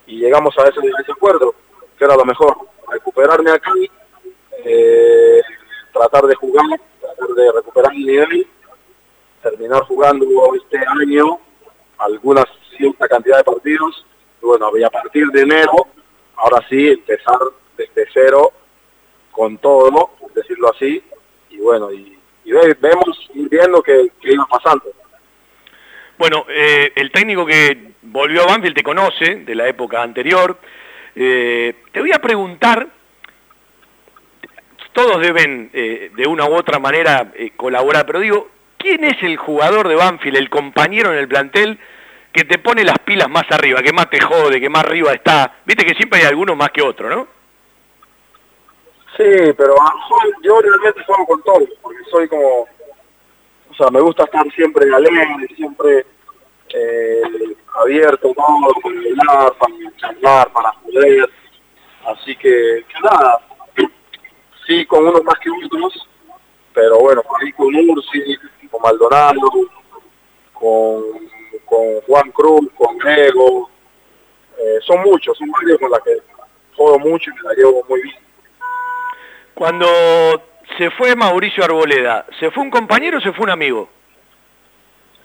y llegamos a ese, a acuerdo, que era lo mejor, recuperarme aquí, eh, tratar de jugar, tratar de recuperar mi nivel, terminar jugando este año alguna cierta cantidad de partidos, y bueno, a partir de enero, ahora sí, empezar desde cero con todo, por decirlo así, y bueno, y, y ve- vemos, ir viendo que iba pasando. Bueno, eh, el técnico que volvió a Banfield te conoce de la época anterior. Eh, te voy a preguntar, todos deben eh, de una u otra manera eh, colaborar, pero digo, ¿quién es el jugador de Banfield, el compañero en el plantel que te pone las pilas más arriba, que más te jode, que más arriba está. Viste que siempre hay alguno más que otro, ¿no? Sí, pero ah, yo realmente juego con todo, porque soy como, o sea, me gusta estar siempre alegre, siempre eh, abierto, todo, para hablar, para charlar, para joder. Así que, que nada, sí, con unos más que otros, pero bueno, por ahí con Ursi, con Maldonado, Juan Cruz, con Diego, eh, son muchos, son varios con los que juego mucho y me la llevo muy bien. Cuando se fue Mauricio Arboleda, ¿se fue un compañero o se fue un amigo?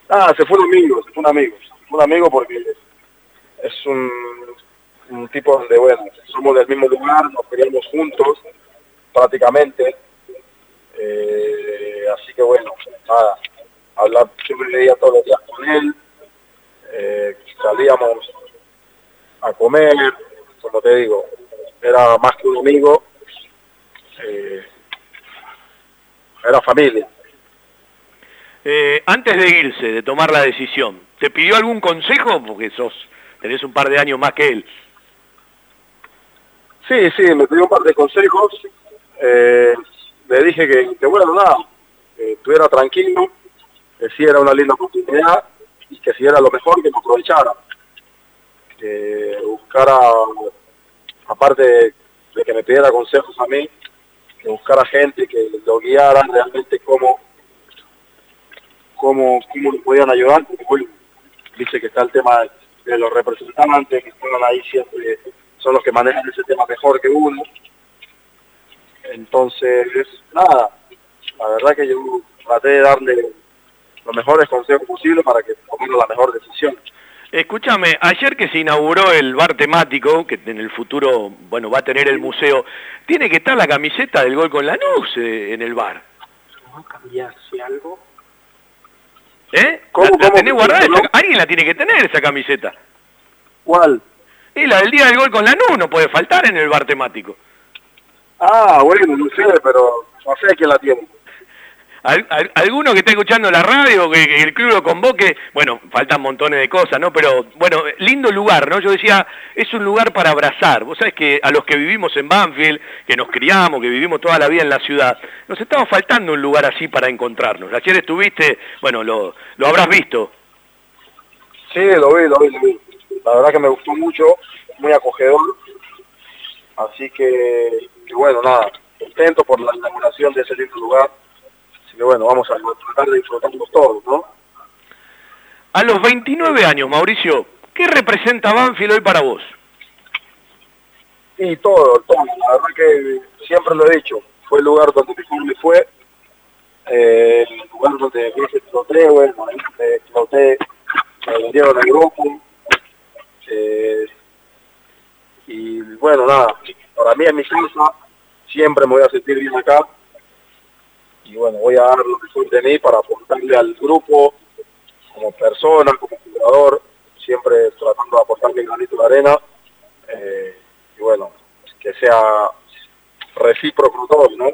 Ah, se fue un amigo, se fue un amigo. Se fue un amigo porque es un, un tipo donde, bueno, somos del mismo lugar, nos criamos juntos prácticamente. Eh, así que bueno, nada, hablar, siempre leía todos los días con él. Eh, salíamos a comer, como te digo, era más que un amigo, eh, era familia. Eh, antes de irse, de tomar la decisión, ¿te pidió algún consejo? Porque sos, tenés un par de años más que él. Sí, sí, me pidió un par de consejos. Eh, le dije que, que, bueno, nada, que estuviera tranquilo, que sí era una linda oportunidad y que si era lo mejor, que me aprovechara. Que buscara, aparte de que me pidiera consejos a mí, que buscara gente que lo guiara realmente cómo, cómo, cómo lo podían ayudar. Porque, bueno, dice que está el tema de los representantes que están ahí siempre son los que manejan ese tema mejor que uno. Entonces, nada, la verdad que yo traté de darle los mejores consejos posibles para que tomara la mejor decisión. Escúchame, ayer que se inauguró el bar temático, que en el futuro, bueno, va a tener el museo, tiene que estar la camiseta del gol con Lanús eh, en el bar. ¿No cambiase algo? ¿Eh? ¿Cómo, ¿La, la cómo? tenés guardada? Alguien la tiene que tener esa camiseta. ¿Cuál? Y la del día del gol con Lanús no puede faltar en el bar temático. Ah, bueno, no sé, pero no sé quién la tiene. Al- al- alguno que esté escuchando la radio, que, que el club lo convoque, bueno, faltan montones de cosas, ¿no? Pero, bueno, lindo lugar, ¿no? Yo decía, es un lugar para abrazar. Vos sabés que a los que vivimos en Banfield, que nos criamos, que vivimos toda la vida en la ciudad, nos estaba faltando un lugar así para encontrarnos. Ayer estuviste, bueno, lo, lo habrás visto. Sí, lo vi, lo vi, lo vi. La verdad que me gustó mucho, muy acogedor. Así que, que bueno, nada, contento por la inauguración de ese lindo lugar. Que bueno, vamos a tratar de disfrutarnos todos, ¿no? A los 29 años, Mauricio, ¿qué representa Banfield hoy para vos? Y todo, todo. La verdad que siempre lo he dicho. Fue el lugar donde mejor me fue. Eh, el lugar donde más exploté, bueno, donde exploté, me vendieron al grupo. Eh, y bueno, nada, para mí en mi casa siempre me voy a sentir bien acá. Y bueno, voy a dar lo mejor de mí para aportarle al grupo, como persona, como jugador, siempre tratando de aportar mi granito de arena. Eh, y bueno, que sea recíproco todo, ¿no?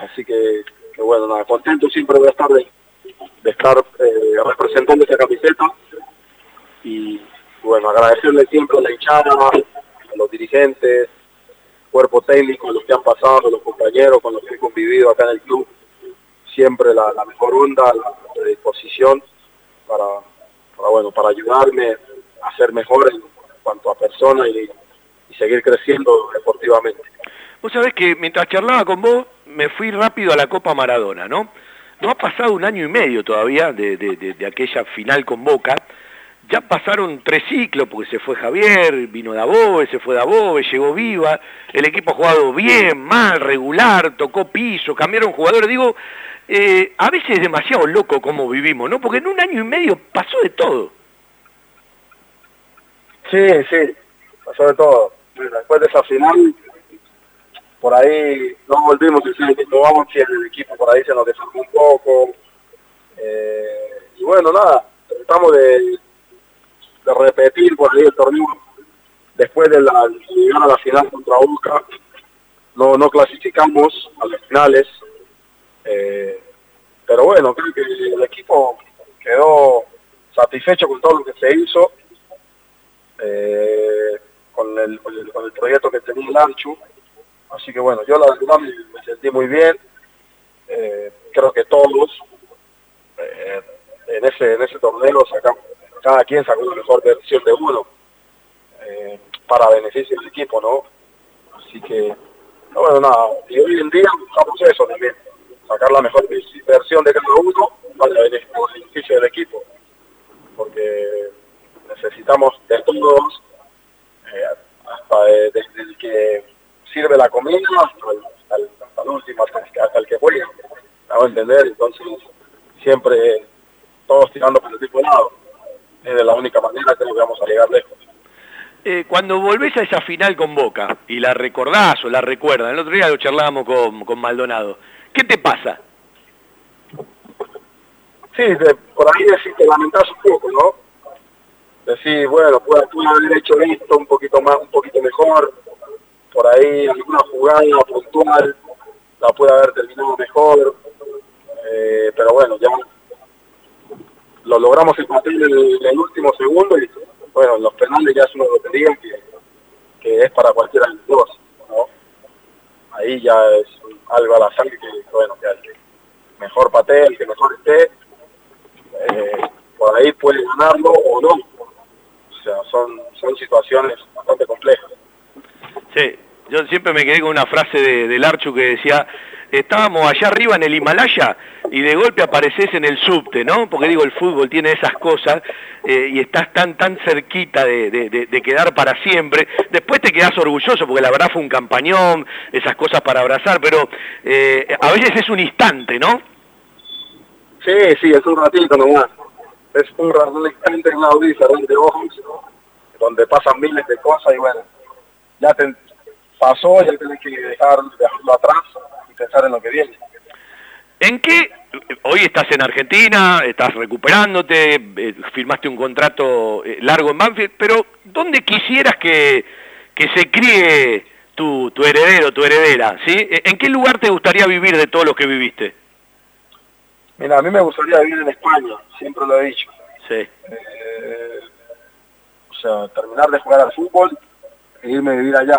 Así que, bueno, contento siempre voy a estar de, de estar eh, representando esta camiseta y bueno, agradecerle siempre a la hinchada, a los dirigentes, cuerpo técnico, a los que han pasado, a los compañeros con los que he convivido acá en el club, siempre la, la mejor onda, la predisposición para, para, bueno, para ayudarme a ser mejor en cuanto a persona y, seguir creciendo deportivamente. Vos sabés que mientras charlaba con vos, me fui rápido a la Copa Maradona, ¿no? No ha pasado un año y medio todavía de- de aquella final con Boca. Ya pasaron tres ciclos, porque se fue Javier, vino Dabove, se fue Dabove, llegó Viva, el equipo ha jugado bien, mal, regular, tocó piso, cambiaron jugadores. Digo, eh, a veces es demasiado loco cómo vivimos, ¿no? Porque en un año y medio pasó de todo. Sí, sí, pasó de todo. Después de esa final, por ahí no volvimos el mismo Banfield, el equipo por ahí se nos desarmó un poco. Eh, y bueno, nada, tratamos de, de repetir por ahí el torneo después de la de a la final contra Boca. No, no clasificamos a las finales. Eh, pero bueno, creo que el equipo quedó satisfecho con todo lo que se hizo, eh, con, el, con, el, proyecto que tenía el Anchu. Así que bueno, yo la verdad me, sentí muy bien. Eh, creo que todos en ese en ese torneo sacamos, cada quien sacó la mejor versión de uno para beneficio del equipo, ¿no? Así que, no, bueno, nada, y hoy en día buscamos eso también, sacar la mejor versión de cada uno para beneficio del equipo, porque necesitamos de todos, eh, hasta desde el que sirve la comida hasta el, el, el último, hasta el, hasta el que ¿me hago entender? Entonces, siempre todos tirando por el mismo lado. Es de la única manera que vamos a llegar lejos. Eh, cuando volvés a esa final con Boca y la recordás o la recuerdas, el otro día lo charlábamos con, con Maldonado, ¿qué te pasa? Sí, por ahí decir, te lamentás un poco, ¿no? Decir, bueno, pude, pude haber hecho esto un poquito más, un poquito mejor, por ahí alguna jugada puntual, la pude haber terminado mejor, eh, pero bueno, ya lo logramos empatar en el, último segundo y bueno, los penales ya es una lotería que, que es para cualquiera de los dos. Ahí ya es algo al azar que, bueno, que que mejor patee, el que mejor esté, eh, por ahí puede ganarlo o no. O sea, son, son situaciones bastante complejas. Sí, yo siempre me quedé con una frase de, del Archu que decía, estábamos allá arriba en el Himalaya y de golpe apareces en el subte, ¿no? Porque digo, el fútbol tiene esas cosas eh, y estás tan tan cerquita de, quedar para siempre. Después te quedas orgulloso porque la verdad fue un campañón, esas cosas para abrazar, pero eh, a veces es un instante, ¿no? Sí, sí, es un ratito nomás. Es un, instante en una audiencia de ojos, donde pasan miles de cosas y bueno, ya te pasó, ya tienes que dejar, dejarlo atrás y pensar en lo que viene. ¿En qué? Hoy estás en Argentina, estás recuperándote, eh, firmaste un contrato eh, largo en Banfield, pero ¿dónde quisieras que, que se críe tu, tu heredero, tu heredera? ¿sí? ¿En qué lugar te gustaría vivir de todos los que viviste? Mira, a mí me gustaría vivir en España, siempre lo he dicho. Sí. Eh, o sea, terminar de jugar al fútbol e irme a vivir allá.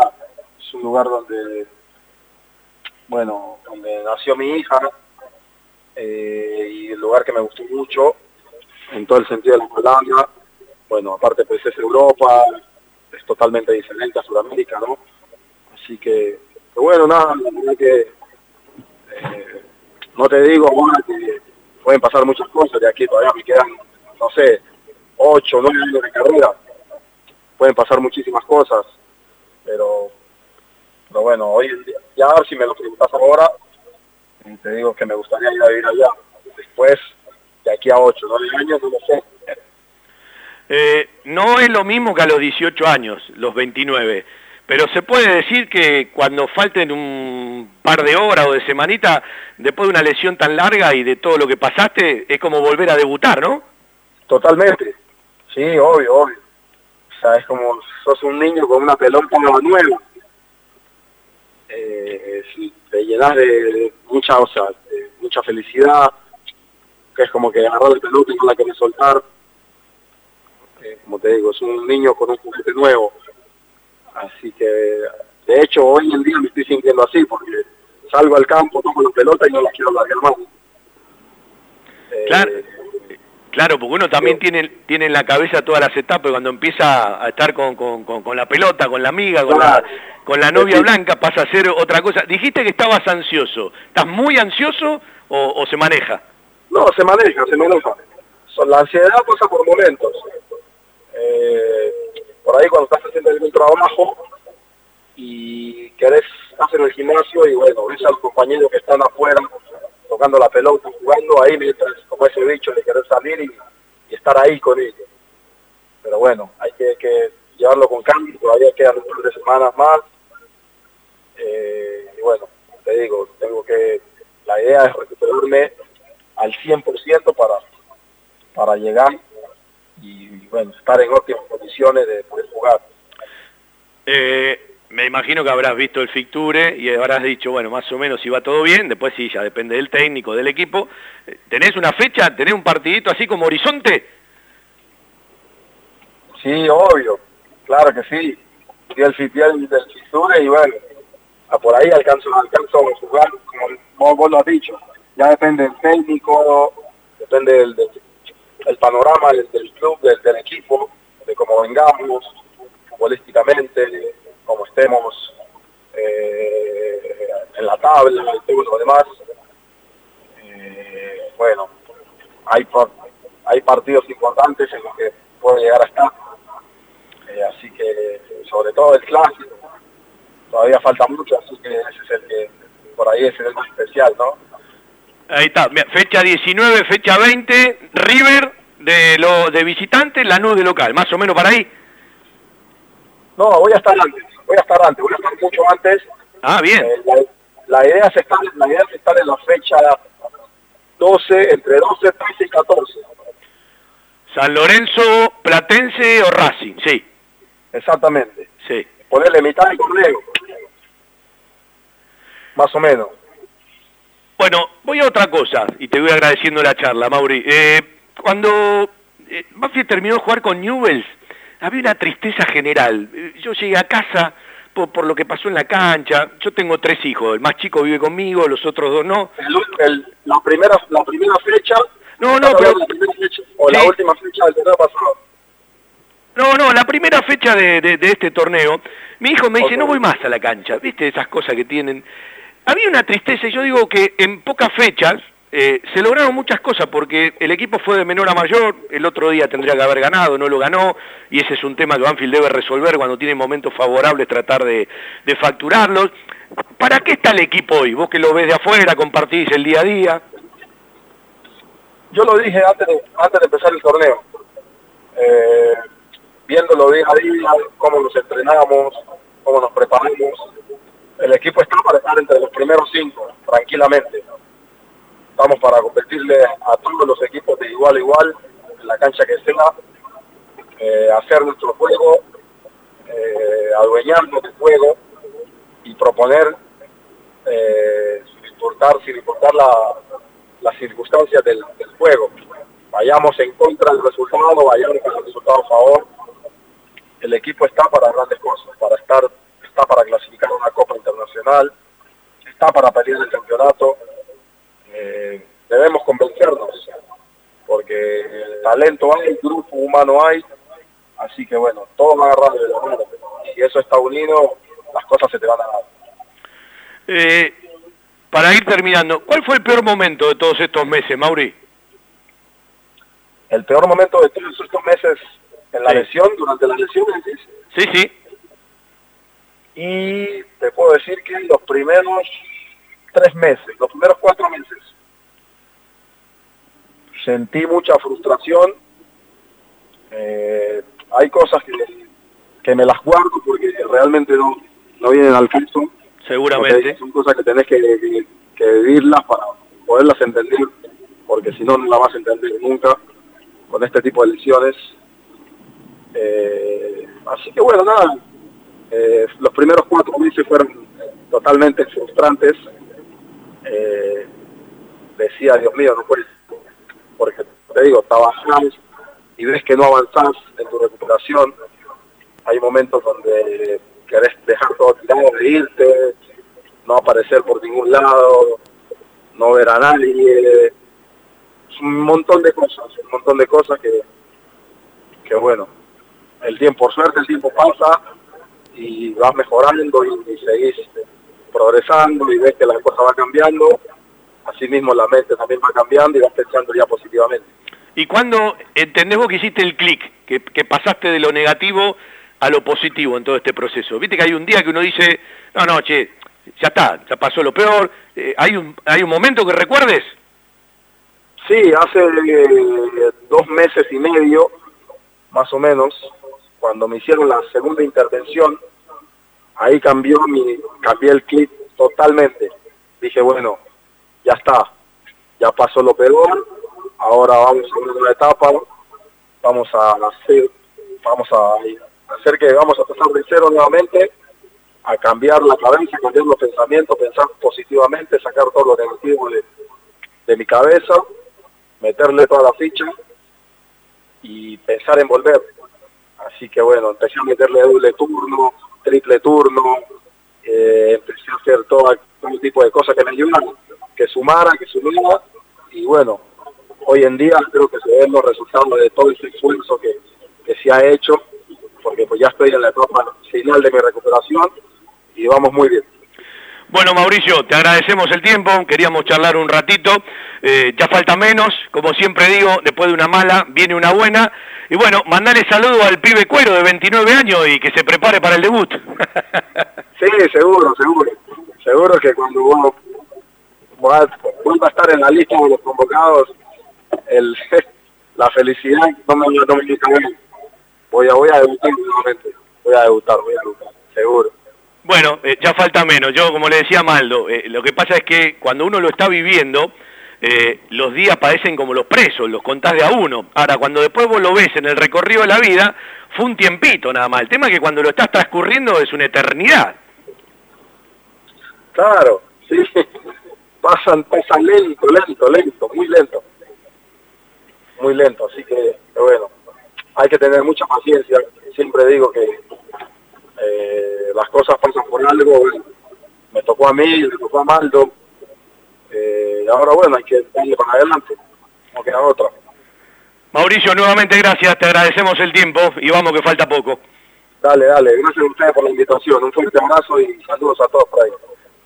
Es un lugar donde, bueno, donde nació mi hija eh, y el lugar que me gustó mucho en todo el sentido de la palabra. Bueno, aparte pues es Europa, es totalmente diferente a Sudamérica, ¿no? Así que, que bueno, nada, la verdad que eh, no te digo ahora que pueden pasar muchas cosas de aquí, todavía me quedan, no sé, ocho, nueve años de carrera, pueden pasar muchísimas cosas, pero, pero bueno, hoy en día, ya si me lo preguntas ahora, te digo que me gustaría ir a vivir allá, después, de aquí a ocho, nueve años, no lo sé. Eh, no es lo mismo que a los 18 años, los 29. Pero se puede decir que cuando falten un par de horas o de semanita, después de una lesión tan larga y de todo lo que pasaste, es como volver a debutar, ¿no? Totalmente. Sí, obvio, obvio. O sea, es como sos un niño con una pelota nueva. Eh, te llenas de mucha, o sea, de mucha felicidad, que es como que agarrar el pelota y no la querés soltar. Eh, como te digo, es un niño con un juguete nuevo Así que, de hecho, hoy en día me estoy sintiendo así, porque salgo al campo, tomo la pelota y no la quiero largar más. Eh, claro, porque uno también tiene, tiene en la cabeza todas las etapas, cuando empieza a estar con, con, con, con la pelota, con la amiga, con, claro. la, con la novia sí. blanca, pasa a ser otra cosa. Dijiste que estabas ansioso. ¿Estás muy ansioso o, o se maneja? No, se maneja, se maneja. La ansiedad pasa por momentos. Eh, por ahí cuando estás haciendo algún trabajo y querés hacer el gimnasio y bueno, ves al compañero que están afuera tocando la pelota, jugando, ahí mientras como ese bicho le querés salir y, estar ahí con ellos. Pero bueno, hay que, llevarlo con cambio, todavía quedan un par de semanas más. Eh, y bueno, te digo, tengo que, la idea es recuperarme al 100% para, para llegar y, y, bueno, estar en óptimas condiciones de poder jugar. Eh, me imagino que habrás visto el Ficture y habrás dicho, bueno, más o menos si va todo bien, después sí, ya depende del técnico, del equipo. ¿Tenés una fecha, tenés un partidito así como horizonte? Sí, obvio, claro que sí. Y el fitiel del y bueno, a por ahí alcanzo, alcanzo a jugar, como vos, lo has dicho. Ya depende del técnico, depende del, del panorama del, del club, del, del equipo, de cómo vengamos, futbolísticamente, cómo estemos eh, en la tabla y todo lo demás. Eh, bueno, hay, hay partidos importantes en los que puede llegar a estar. Eh, así que, sobre todo el clásico, todavía falta mucho, así que ese es el que, por ahí es el más especial, ¿no? Ahí está, fecha 19, fecha 20, River de lo de visitante, Lanús de local, más o menos para ahí. No, voy a estar antes, voy a estar antes, voy a estar mucho antes. Ah, bien. Eh, la, la idea es estar, la idea es estar en la fecha 12, entre 12, 13 y 14. San Lorenzo, Platense o Racing, sí. Exactamente. Sí. Ponerle mitad del torneo. Más o menos. Bueno, voy a otra cosa y te voy agradeciendo la charla, Mauri. Eh, cuando eh, terminó de jugar con Newells, había una tristeza general. Yo llegué a casa por, por lo que pasó en la cancha. Yo tengo tres hijos, el más chico vive conmigo, los otros dos no. El, el- la primera la primera fecha. No, no, ¿estás pero- la primera fecha o la última fecha del torneo pasado. No, no, la primera fecha de, de- de este torneo, mi hijo me dice, no voy más a la cancha, ¿viste? Esas cosas que tienen. Había una tristeza, y yo digo que en pocas fechas eh, se lograron muchas cosas, porque el equipo fue de menor a mayor, el otro día tendría que haber ganado, no lo ganó, y ese es un tema que Banfield debe resolver cuando tiene momentos favorables, tratar de, facturarlos. ¿Para qué está el equipo hoy? Vos que lo ves de afuera, compartís el día a día. Yo lo dije antes de, antes de empezar el torneo. Eh, viéndolo día a día, cómo nos entrenamos, cómo nos preparamos. El equipo está para estar entre los primeros cinco, tranquilamente. Estamos para competirle a todos los equipos de igual a igual, en la cancha que sea, eh, hacer nuestro juego, eh, adueñarnos del juego y proponer eh, sin importar, sin importar la- las circunstancias del, juego. Vayamos en contra del resultado, vayamos con el resultado a favor. El equipo está para grandes cosas, para estar, está para clasificar una Copa Internacional, está para pelear el campeonato. Eh, debemos convencernos, porque el talento hay, el grupo humano hay, así que bueno, todo va agarrado de la mano. Si eso está unido, las cosas se te van a dar. Eh, para ir terminando, ¿cuál fue el peor momento de todos estos meses, Mauri? El peor momento de todos estos meses en la Sí. lesión, durante la lesión. Sí, sí. y te puedo decir que los primeros tres meses, los primeros cuatro meses, sentí mucha frustración. Eh, hay cosas que, que me las guardo porque realmente no, no vienen al caso. Seguramente. Son cosas que tenés que, que- que vivirlas para poderlas entender, porque si no, no las vas a entender nunca con este tipo de lesiones. Eh, así que bueno, nada, eh, los primeros cuatro meses fueron totalmente frustrantes. Decía, Dios mío, no puedes, porque te digo, trabajás y ves que no avanzás en tu recuperación. Hay momentos donde querés dejar todo tirado, irte, no aparecer por ningún lado, no ver a nadie. Un montón de cosas, un montón de cosas que, que bueno, el tiempo, por suerte el tiempo pasa y vas mejorando y, y seguís progresando y ves que la cosa va cambiando, así mismo la mente también va cambiando y vas pensando ya positivamente. ¿Y cuándo entendés vos que hiciste el clic, que, que pasaste de lo negativo a lo positivo en todo este proceso? Viste que hay un día que uno dice, no, no, che, ya está, ya pasó lo peor. Eh, ¿hay, un, ¿Hay un momento que recuerdes? Sí, hace eh, dos meses y medio, más o menos, cuando me hicieron la segunda intervención, ahí cambió mi, cambié el clip totalmente. Dije, bueno, ya está, ya pasó lo peor, ahora vamos a una etapa, vamos a hacer, vamos a hacer que vamos a pasar de cero nuevamente, a cambiar la cabeza, cambiar los pensamientos, pensar positivamente, sacar todo lo negativo de, de mi cabeza, meterle toda la ficha y pensar en volver. Así que bueno, empecé a meterle doble turno, triple turno, eh, empecé a hacer todo, todo tipo de cosas que me ayudan, que sumara, que sumara, y bueno, hoy en día creo que se ven los resultados de todo ese esfuerzo que, que se ha hecho, porque pues ya estoy en la etapa final de mi recuperación y vamos muy bien. Bueno, Mauricio, te agradecemos el tiempo, queríamos charlar un ratito, eh, ya falta menos, como siempre digo, después de una mala viene una buena, y bueno, mandale saludo al pibe cuero de 29 años y que se prepare para el debut. *laughs* sí, seguro, seguro, seguro que cuando uno a estar en la lista de los convocados, el, *laughs* la felicidad no me voy a, voy a debutar nuevamente, voy a debutar, voy a debutar, seguro. Bueno, eh, ya falta menos. Yo, como le decía Maldo, eh, lo que pasa es que cuando uno lo está viviendo, eh, los días parecen como los presos, los contás de a uno. Ahora, cuando después vos lo ves en el recorrido de la vida, fue un tiempito nada más. El tema es que cuando lo estás transcurriendo es una eternidad. Claro, sí. Pasan, pasan lento, lento, lento, muy lento. Muy lento, así que, bueno, hay que tener mucha paciencia. Siempre digo que eh, las cosas pasan por algo, me tocó a mí, me tocó a Maldo, eh, ahora bueno, hay que darle para adelante, no queda otra. Mauricio, nuevamente gracias, te agradecemos el tiempo y vamos que falta poco. Dale, dale, gracias a ustedes por la invitación, un fuerte abrazo y saludos a todos por ahí.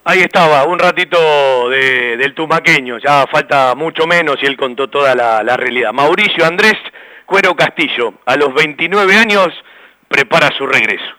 Ahí estaba, un ratito de, del tumaqueño, ya falta mucho menos y él contó toda la, la realidad. Mauricio Andrés Cuero Castillo, a los 29 años, prepara su regreso.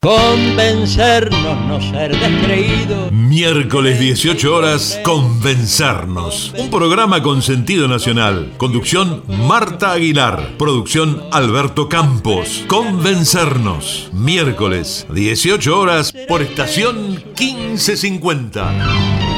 Convencernos, no ser descreídos. Miércoles 18 horas, Convencernos. Un programa con sentido nacional. Conducción Marta Aguilar. Producción Alberto Campos. Convencernos. Miércoles 18 horas por estación 1550.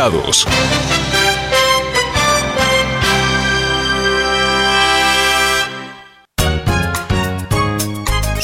grados.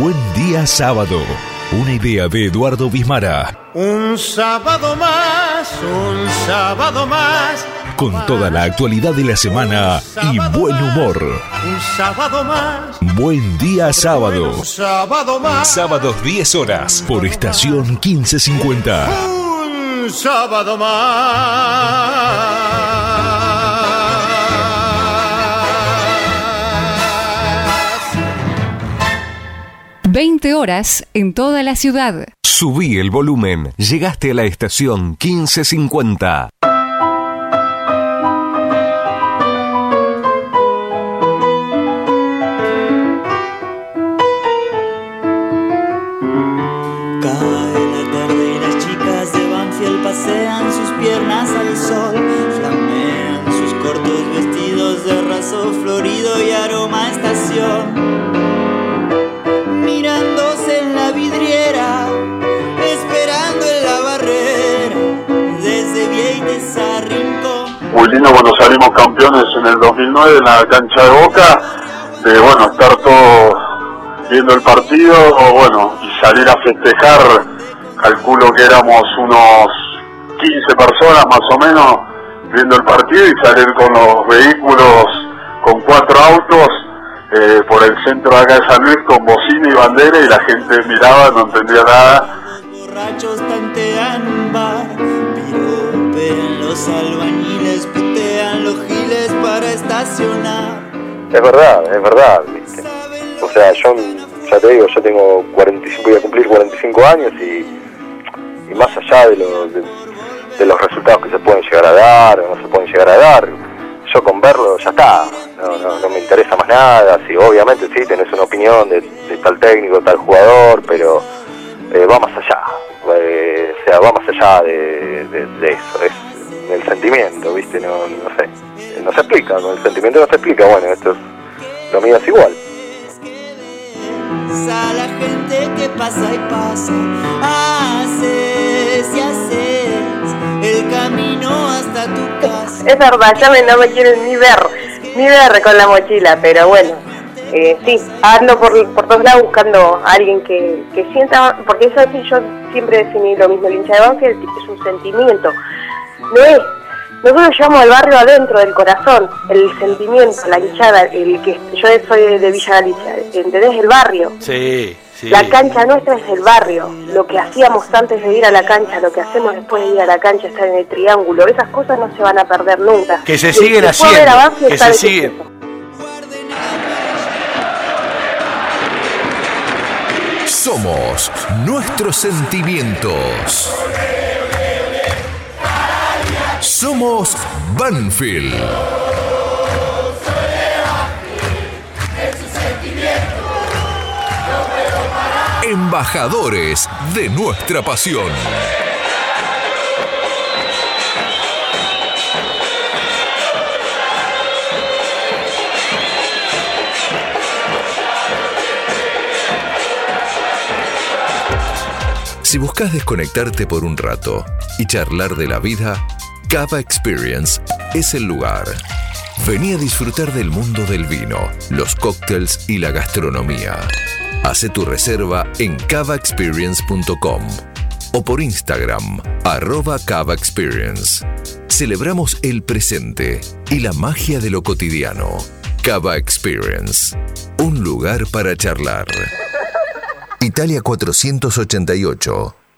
Buen día sábado. Una idea de Eduardo Bismara. Un sábado más, un sábado más con toda la actualidad de la semana y buen humor. Un sábado más. Buen día sábado. Un sábado más. Sábados 10 horas por estación 1550. Un sábado más. 20 horas en toda la ciudad. Subí el volumen. Llegaste a la estación 1550. Muy lindo cuando salimos campeones en el 2009 en la cancha de Boca, de bueno, estar todos viendo el partido, o bueno, y salir a festejar, calculo que éramos unos 15 personas más o menos viendo el partido y salir con los vehículos, con cuatro autos, eh, por el centro de acá de San Luis con bocina y bandera y la gente miraba, no entendía nada. Borrachos tantean bar, los albañiles, Es verdad, es verdad. ¿viste? O sea, yo ya te digo, yo tengo 45, voy a cumplir 45 años y, más allá de, lo- de, los resultados que se pueden llegar a dar o no se pueden llegar a dar, yo con verlo ya está, no, no, no me interesa más nada, sí, obviamente sí, tenés una opinión de, tal técnico, tal jugador, pero eh, va más allá, eh, o sea, va más allá de- de eso, es el sentimiento, ¿viste? No, no sé, no se explica, con el sentimiento no se explica, bueno, esto es, lo mío es igual. A la gente que pasa y pasa, haces y haces el camino hasta tu casa. Es verdad, ya me, no me quieren ni ver, ni ver con la mochila, pero bueno, eh, sí, ando por, por todos lados buscando a alguien que, que sienta, porque eso sí, yo siempre definí lo mismo, el hincha de Banfield es un sentimiento, no es, nosotros llevamos al barrio adentro del corazón, el sentimiento, la hinchada, el que yo soy de, Villa Galicia, ¿entendés? El barrio. Sí, sí. La cancha nuestra es el barrio, lo que hacíamos antes de ir a la cancha, lo que hacemos después de ir a la cancha, estar en el triángulo, esas cosas no se van a perder nunca. Que se El siguen haciendo. Que se siguen. Somos nuestros sentimientos. Somos Banfield. Embajadores de nuestra pasión. Si buscas desconectarte por un rato y charlar de la vida, Cava Experience es el lugar. Vení a disfrutar del mundo del vino, los cócteles y la gastronomía. Hace tu reserva en cavaexperience.com o por Instagram, arroba Cava Experience. Celebramos el presente y la magia de lo cotidiano. Cava Experience, un lugar para charlar. Italia 488.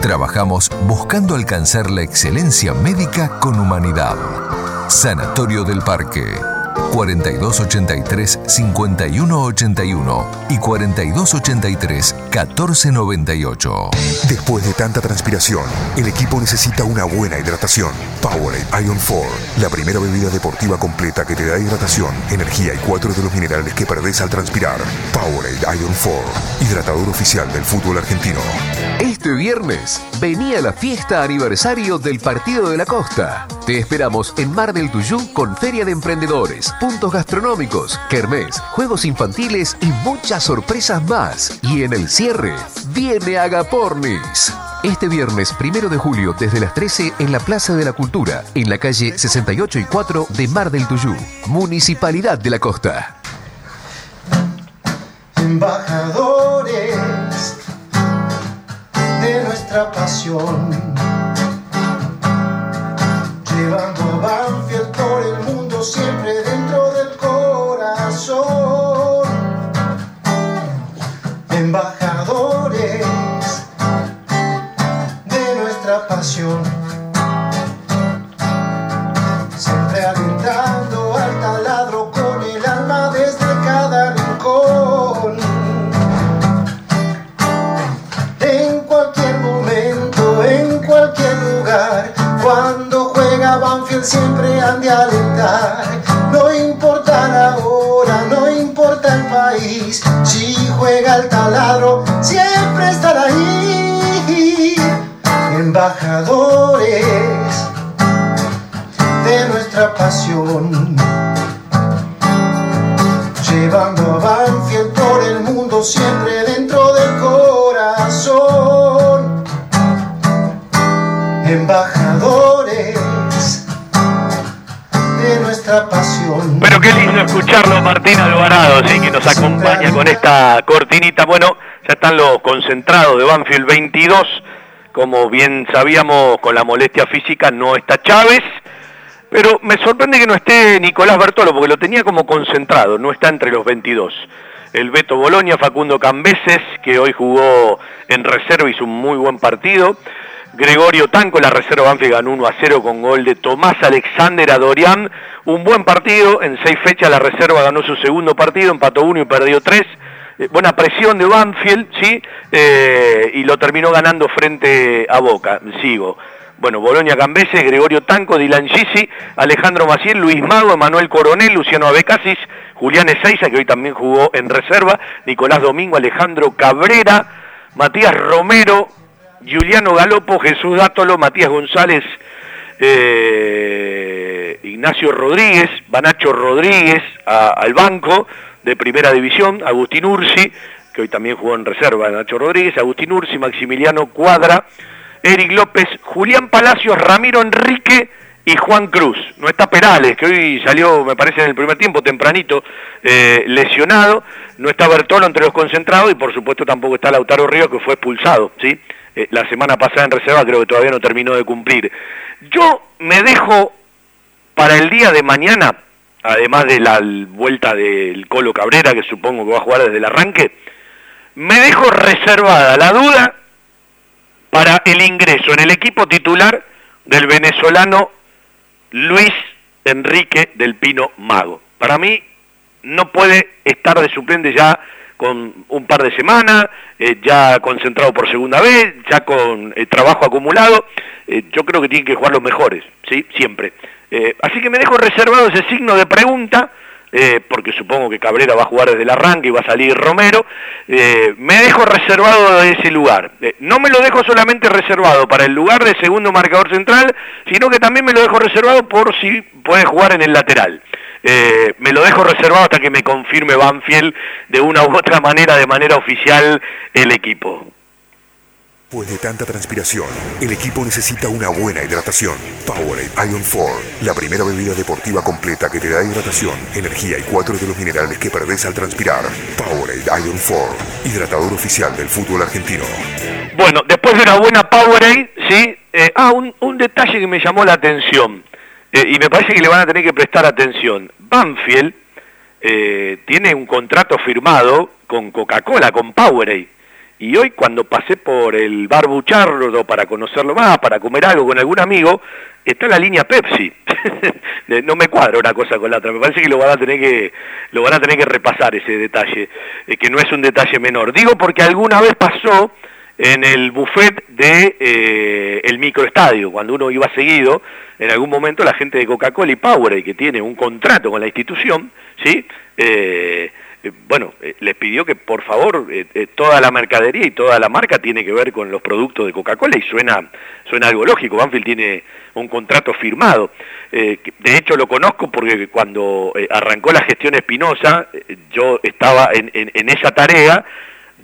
trabajamos buscando alcanzar la excelencia médica con humanidad. Sanatorio del Parque. 4283-5181 y 4283-1498. Después de tanta transpiración, el equipo necesita una buena hidratación. Powerade Ion 4, la primera bebida deportiva completa que te da hidratación, energía y cuatro de los minerales que perdés al transpirar. Powerade Ion 4, hidratador oficial del fútbol argentino. Este viernes venía la fiesta aniversario del Partido de la Costa. Te esperamos en Mar del Tuyú con Feria de Emprendedores, puntos gastronómicos, kermés, juegos infantiles y muchas sorpresas más. Y en el cierre, viene Agapornis. Este viernes primero de julio desde las 13 en la Plaza de la Cultura, en la calle 68 y 4 de Mar del Tuyú, Municipalidad de la Costa. Embajadores de nuestra pasión, pasión, con esta cortinita. Bueno, ya están los concentrados de Banfield 22. Como bien sabíamos, con la molestia física no está Chávez. Pero me sorprende que no esté Nicolás Bertolo, porque lo tenía como concentrado, no está entre los 22. El Beto Bolonia, Facundo Cambeses, que hoy jugó en reserva, hizo un muy buen partido. Gregorio Tanco, la reserva Banfield ganó 1 a 0 con gol de Tomás Alexander Adorián. Un buen partido, en seis fechas la reserva ganó su segundo partido, empató uno y perdió tres. Eh, buena presión de Banfield, ¿sí? Eh, y lo terminó ganando frente a Boca. Sigo. Bueno, Bolonia Cambeses, Gregorio Tanco, Dylan Gisi, Alejandro Maciel, Luis Mago, Emanuel Coronel, Luciano Abecasis, Julián Ezeiza, que hoy también jugó en reserva, Nicolás Domingo, Alejandro Cabrera, Matías Romero, Juliano Galopo, Jesús Dátolo, Matías González, eh, Ignacio Rodríguez, Banacho Rodríguez al banco de primera división, Agustín Ursi, que hoy también jugó en reserva, Nacho Rodríguez, Agustín Ursi, Maximiliano Cuadra, Eric López, Julián Palacios, Ramiro Enrique y Juan Cruz. No está Perales, que hoy salió, me parece, en el primer tiempo, tempranito, eh, lesionado. No está Bertolo entre los concentrados y por supuesto tampoco está Lautaro Ríos, que fue expulsado, ¿sí? Eh, la semana pasada en reserva creo que todavía no terminó de cumplir. Yo me dejo para el día de mañana, además de la vuelta del Colo Cabrera, que supongo que va a jugar desde el arranque, me dejo reservada la duda para el ingreso en el equipo titular del venezolano Luis Enrique del Pino Mago. Para mí no puede estar de suplente ya con un par de semanas, eh, ya concentrado por segunda vez, ya con eh, trabajo acumulado. Eh, yo creo que tienen que jugar los mejores, ¿sí? Siempre. Así que me dejo reservado ese signo de pregunta, porque supongo que Cabrera va a jugar desde el arranque y va a salir Romero. Me dejo reservado de ese lugar. No me lo dejo solamente reservado para el lugar de segundo marcador central, sino que también me lo dejo reservado por si puede jugar en el lateral. Eh, me lo dejo reservado hasta que me confirme Banfield de una u otra manera, de manera oficial, el equipo. Después de tanta transpiración, el equipo necesita una buena hidratación. Powerade Ion 4, la primera bebida deportiva completa que te da hidratación, energía y cuatro de los minerales que perdés al transpirar. Powerade Ion 4, hidratador oficial del fútbol argentino. Bueno, después de una buena Powerade, ¿sí? Eh, ah, un, un detalle que me llamó la atención, eh, y me parece que le van a tener que prestar atención. Banfield eh, tiene un contrato firmado con Coca-Cola, con Powerade. Y hoy cuando pasé por el bar Buchardo para conocerlo más, para comer algo con algún amigo, está la línea Pepsi. *laughs* no me cuadra una cosa con la otra. Me parece que lo van a tener que lo van a tener que repasar ese detalle, eh, que no es un detalle menor. Digo porque alguna vez pasó en el buffet de eh, el microestadio, cuando uno iba seguido, en algún momento la gente de Coca-Cola y Powerade, que tiene un contrato con la institución, ¿sí? Eh, eh, bueno, eh, les pidió que por favor eh, eh, toda la mercadería y toda la marca tiene que ver con los productos de Coca-Cola y suena, suena algo lógico. Banfield tiene un contrato firmado. De hecho lo conozco porque cuando arrancó la gestión Espinosa, yo estaba en- en esa tarea,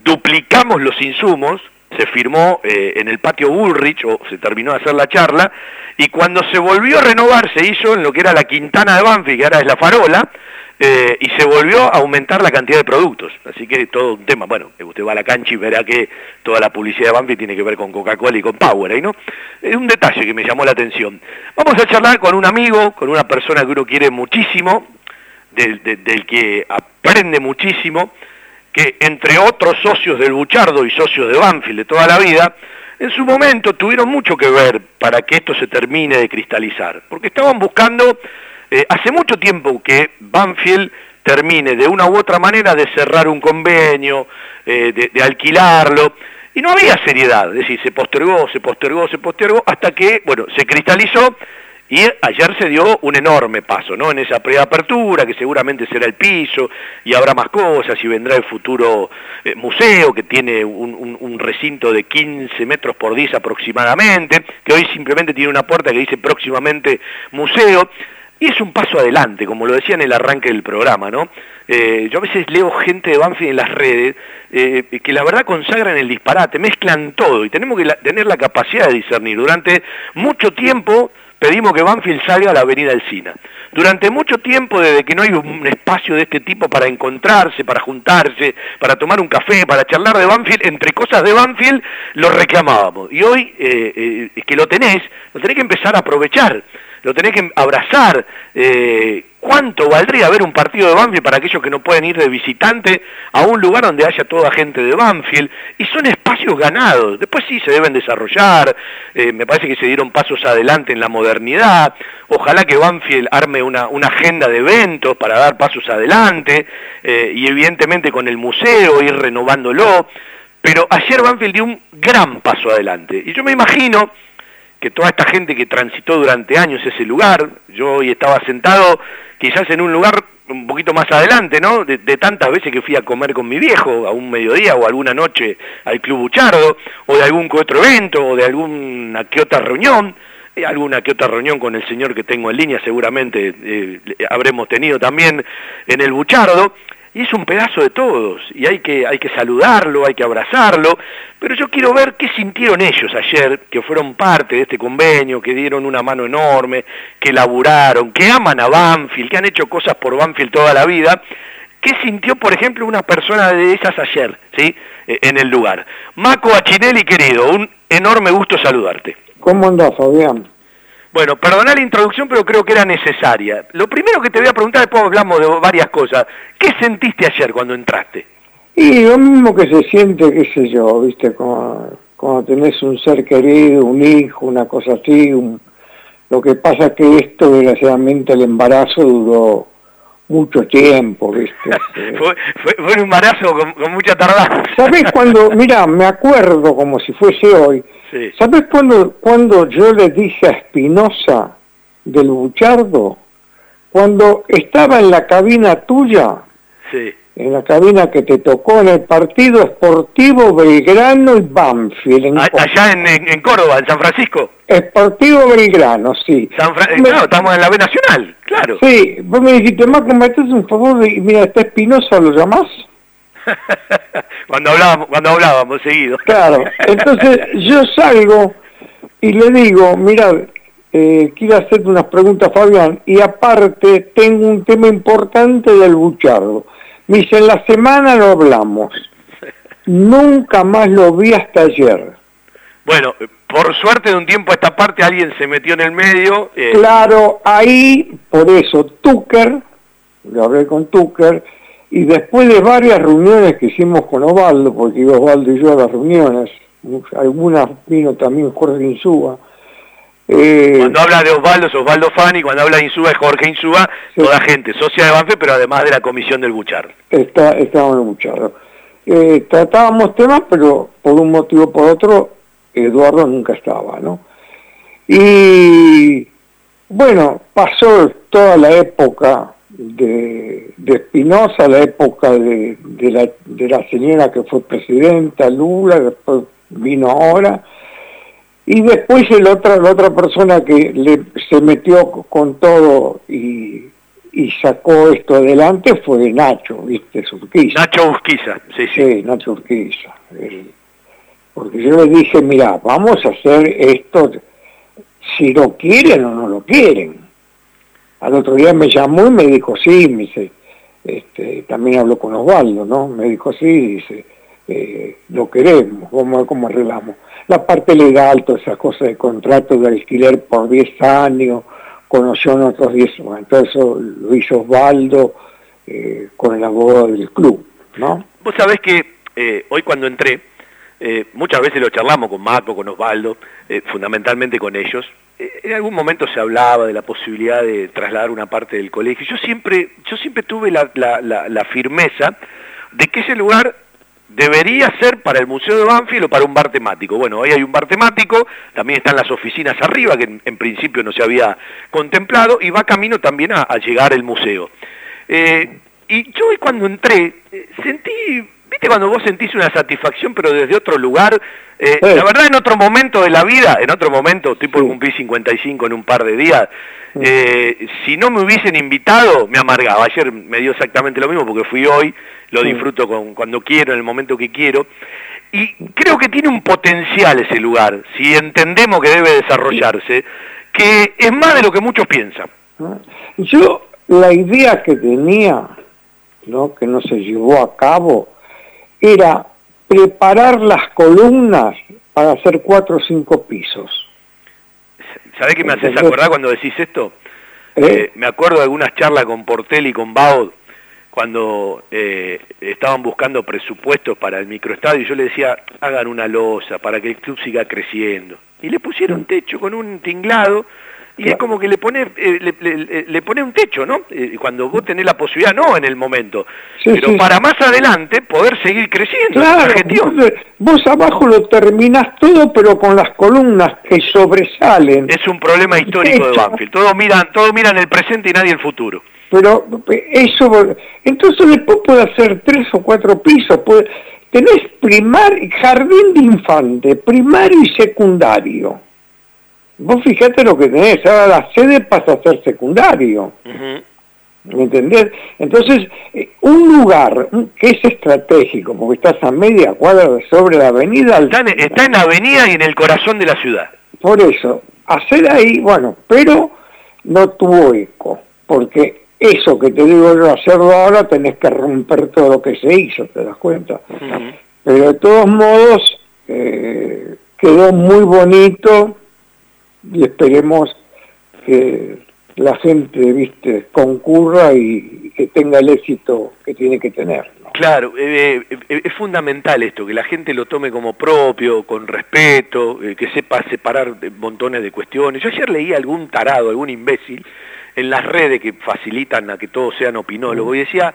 duplicamos los insumos, se firmó eh, en el patio Bullrich, o se terminó de hacer la charla, y cuando se volvió a renovar se hizo en lo que era la Quintana de Banfield, que ahora es la Farola, eh, y se volvió a aumentar la cantidad de productos. Así que todo un tema, bueno, usted va a la cancha y verá que toda la publicidad de Banfield tiene que ver con Coca-Cola y con Powerade, ¿no? Es un detalle que me llamó la atención. Vamos a charlar con un amigo, con una persona que uno quiere muchísimo, del, de- del que aprende muchísimo, que entre otros socios del Buchardo y socios de Banfield de toda la vida, en su momento tuvieron mucho que ver para que esto se termine de cristalizar, porque estaban buscando eh, hace mucho tiempo que Banfield termine de una u otra manera de cerrar un convenio, eh, de, de alquilarlo, y no había seriedad, es decir, se postergó, se postergó, se postergó, hasta que, bueno, se cristalizó y ayer se dio un enorme paso, ¿no? En esa preapertura, que seguramente será el piso, y habrá más cosas, y vendrá el futuro eh, museo, que tiene un, recinto de 15 metros por 10 aproximadamente, que hoy simplemente tiene una puerta que dice próximamente museo, y es un paso adelante, como lo decía en el arranque del programa, ¿no? Eh, yo a veces leo gente de Banfield en las redes eh, que la verdad consagran el disparate, mezclan todo, y tenemos que la- tener la capacidad de discernir. Durante mucho tiempo pedimos que Banfield salga a la avenida Alcina. Durante mucho tiempo, desde que no hay un espacio de este tipo para encontrarse, para juntarse, para tomar un café, para charlar de Banfield, entre cosas de Banfield, lo reclamábamos. Y hoy eh, eh, que lo tenés, lo tenés que empezar a aprovechar, lo tenés que abrazar. eh, ¿Cuánto valdría ver un partido de Banfield para aquellos que no pueden ir de visitante a un lugar donde haya toda gente de Banfield? Y son espacios ganados. Después sí se deben desarrollar. eh, me parece que se dieron pasos adelante en la modernidad. Ojalá que Banfield arme una, agenda de eventos para dar pasos adelante. eh, y evidentemente con el museo ir renovándolo. Pero ayer Banfield dio un gran paso adelante. Y yo me imagino que toda esta gente que transitó durante años ese lugar, yo hoy estaba sentado quizás en un lugar un poquito más adelante, ¿no? De, tantas veces que fui a comer con mi viejo, a un mediodía o alguna noche al Club Buchardo, o de algún otro evento, o de alguna que otra reunión, eh, alguna que otra reunión con el señor que tengo en línea seguramente eh, habremos tenido también en el Buchardo, y es un pedazo de todos, y hay que, hay que saludarlo, hay que abrazarlo, pero yo quiero ver qué sintieron ellos ayer, que fueron parte de este convenio, que dieron una mano enorme, que laburaron, que aman a Banfield, que han hecho cosas por Banfield toda la vida, ¿Qué sintió, por ejemplo, una persona de esas ayer, ¿sí? Eh, en el lugar? Maco Achinelli, querido, un enorme gusto saludarte. ¿Cómo andás, Fabián? Bueno, perdoná la introducción, pero creo que era necesaria. Lo primero que te voy a preguntar, después hablamos de varias cosas. ¿Qué sentiste ayer cuando entraste? Y lo mismo que se siente, qué sé yo, viste, cuando, cuando tenés un ser querido, un hijo, una cosa así. un- Lo que pasa es que esto, desgraciadamente, el embarazo duró mucho tiempo, viste. *laughs* Fue, fue- fue un embarazo con, con mucha tardanza. ¿Sabés cuando, mira, me acuerdo como si fuese hoy, Sí. ¿sabés cuando, cuando yo le dije a Espinosa del Buchardo? Cuando estaba en la cabina tuya, Sí. en la cabina que te tocó en el partido Esportivo Belgrano y Banfield. En A- allá en, en- en Córdoba, en San Francisco. Esportivo Belgrano, sí. San Fra- Me- claro, estamos en la B Nacional, claro. Sí, vos me dijiste, Marco, me haces un favor y mira, está Espinosa, ¿lo llamás? *laughs* Cuando hablábamos, cuando hablábamos seguido. Claro, entonces *laughs* yo salgo y le digo, mira, eh, quiero hacerte unas preguntas, Fabián, y aparte tengo un tema importante del buchardo. Me dice, en la semana lo hablamos. Nunca más lo vi hasta ayer. Bueno, por suerte de un tiempo a esta parte alguien se metió en el medio. eh, Claro, ahí, por eso, Tucker, lo hablé con Tucker, y después de varias reuniones que hicimos con Osvaldo, porque iba Osvaldo y yo a las reuniones, algunas vino también Jorge Insúa, eh, Cuando habla de Osvaldo es Osvaldo Fani, cuando habla de Insúa es Jorge Insúa, toda gente socia de Banfe, pero además de la comisión del Buchar. está, estábamos muchachos. Eh, tratábamos temas, pero por un motivo o por otro, Eduardo nunca estaba, ¿no? Y bueno, pasó toda la época de, Espinosa, la época de, de, la, de la señora que fue presidenta, Lula, después vino ahora, y después el otra, la otra persona que le, se metió con todo y, y sacó esto adelante fue Nacho, ¿viste? Urquiza. Nacho Urquiza, sí, sí. Sí, Nacho Urquiza. El- porque yo le dije, mira, vamos a hacer esto, si lo quieren o no lo quieren. Al otro día me llamó y me dijo, sí, me dice, este, también habló con Osvaldo, ¿no? Me dijo, sí, dice, eh, lo queremos, vamos a ver cómo arreglamos. La parte legal, todas esas cosas de contrato de alquiler por 10 años, conoció en otros 10 años, entonces eso lo hizo Osvaldo eh, con el abogado del club, ¿no? Vos sabés que eh, hoy cuando entré, eh, muchas veces lo charlamos con Marco, con Osvaldo, eh, fundamentalmente con ellos. Eh, en algún momento se hablaba de la posibilidad de trasladar una parte del colegio. Yo siempre, yo siempre tuve la, firmeza de que ese lugar debería ser para el Museo de Banfield o para un bar temático. Bueno, hoy hay un bar temático, también están las oficinas arriba, que en, principio no se había contemplado, y va camino también a, llegar el museo. Y yo cuando entré, sentí, viste cuando vos sentís una satisfacción pero desde otro lugar, Eh, la verdad en otro momento de la vida, en otro momento, estoy por cumplir 55 en un par de días, eh, si no me hubiesen invitado me amargaba, ayer me dio exactamente lo mismo porque fui hoy, lo disfruto con, cuando quiero, en el momento que quiero, y creo que tiene un potencial ese lugar, si entendemos que debe desarrollarse, que es más de lo que muchos piensan. Yo, la idea que tenía, ¿no? que no se llevó a cabo, era preparar las columnas para hacer cuatro o cinco pisos. ¿Sabés qué me haces acordar cuando decís esto? Eh, me acuerdo de algunas charlas con Portel y con Baud cuando eh, estaban buscando presupuestos para el microestadio y yo le decía, hagan una losa para que el club siga creciendo. Y le pusieron techo con un tinglado y es como que le pone, eh, le, le- le pone un techo, ¿no? Eh, cuando vos tenés la posibilidad, no en el momento, Sí, pero sí, para más adelante poder seguir creciendo. Claro, vos, vos abajo lo terminás todo, pero con las columnas que sobresalen. Es un problema histórico de. Banfield. Todos miran, todos miran el presente y nadie el futuro. Pero eso, entonces después puede hacer tres o cuatro pisos. Puede, tenés primar, jardín de infante, primario y secundario. Vos fíjate lo que tenés, ahora la sede pasa a ser secundario. ¿Me entendés? Entonces, eh, un lugar que es estratégico, porque estás a media cuadra de sobre la avenida. Está en, está en la avenida y en el corazón de la ciudad. Por eso, hacer ahí, bueno, pero no tuvo eco, porque eso que te digo yo, hacerlo ahora, tenés que romper todo lo que se hizo, ¿te das cuenta? Pero de todos modos, eh, quedó muy bonito y esperemos que la gente, viste, concurra y, que tenga el éxito que tiene que tener. Claro, eh, eh, es fundamental esto, que la gente lo tome como propio, con respeto, eh, que sepa separar montones de cuestiones. Yo ayer leí algún tarado, algún imbécil, en las redes que facilitan a que todos sean opinólogos, y decía,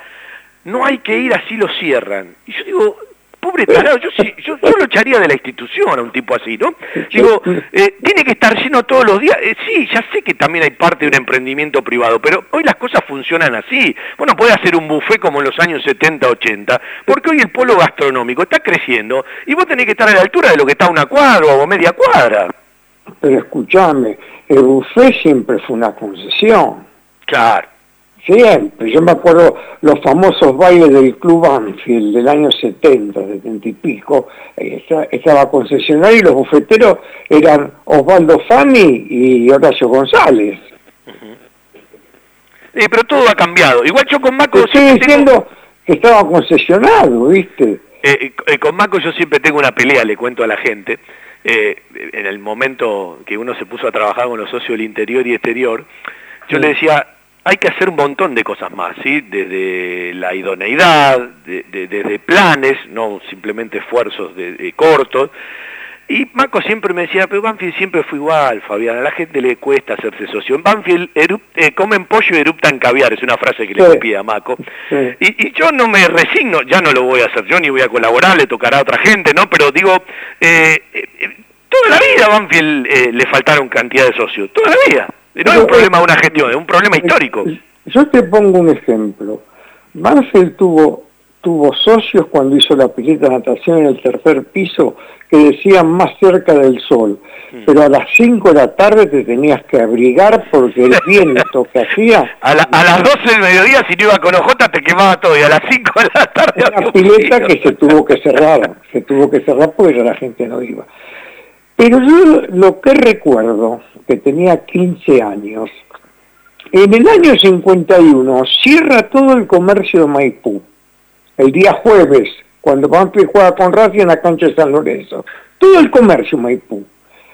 no hay que ir así lo cierran. Y yo digo, pobre tarado, yo, sí- yo, yo lo echaría de la institución a un tipo así, ¿no? Digo, eh, tiene que estar lleno todos los días. Eh, sí, ya sé que también hay parte de un emprendimiento privado, pero hoy las cosas funcionan así. Vos no podés hacer un buffet como en los años 70, 80, porque hoy el polo gastronómico está creciendo y vos tenés que estar a la altura de lo que está una cuadra o media cuadra. Pero escúchame, el buffet siempre fue una concesión. Claro. Siempre. Yo me acuerdo los famosos bailes del Club Banfield del año 70, 70 y pico. eh, esta- Estaba concesionario y los bufeteros eran Osvaldo Fani y Horacio González. Eh, pero todo ha cambiado. Igual yo con Maco... Te estoy tengo- diciendo que estaba concesionado, ¿viste? Eh, eh, con Maco yo siempre tengo una pelea, le cuento a la gente. Eh, en el momento que uno se puso a trabajar con los socios del interior y exterior, yo le decía, hay que hacer un montón de cosas más, ¿sí? Desde la idoneidad, de- de- desde planes, no simplemente esfuerzos de, de cortos. Y Maco siempre me decía, pero Banfield siempre fue igual, Fabián, a la gente le cuesta hacerse socio. En Banfield eru- eh, comen pollo y eruptan caviar, es una frase que le Sí. copié a Maco. Y, y yo no me resigno, ya no lo voy a hacer yo, ni voy a colaborar, le tocará a otra gente, ¿no? Pero digo, eh, eh, eh, toda la vida a Banfield eh, le faltaron cantidad de socios, toda la vida. No es un problema de una gestión, es un problema histórico. Yo te pongo un ejemplo. Banfield tuvo, tuvo socios cuando hizo la pileta de natación en el tercer piso que decían más cerca del sol, pero a las 5 de la tarde te tenías que abrigar porque el viento que hacía... *laughs* A, la- a las 12 del mediodía, si no iba con OJ, te quemaba todo. Y a las 5 de la tarde... Una pileta que se tuvo que cerrar, se tuvo que cerrar porque ya la gente no iba. Pero yo lo que recuerdo, que tenía 15 años, en el año 51 cierra todo el comercio de Maipú, el día jueves, cuando Banfield juega con Racing en la cancha de San Lorenzo. Todo el comercio de Maipú.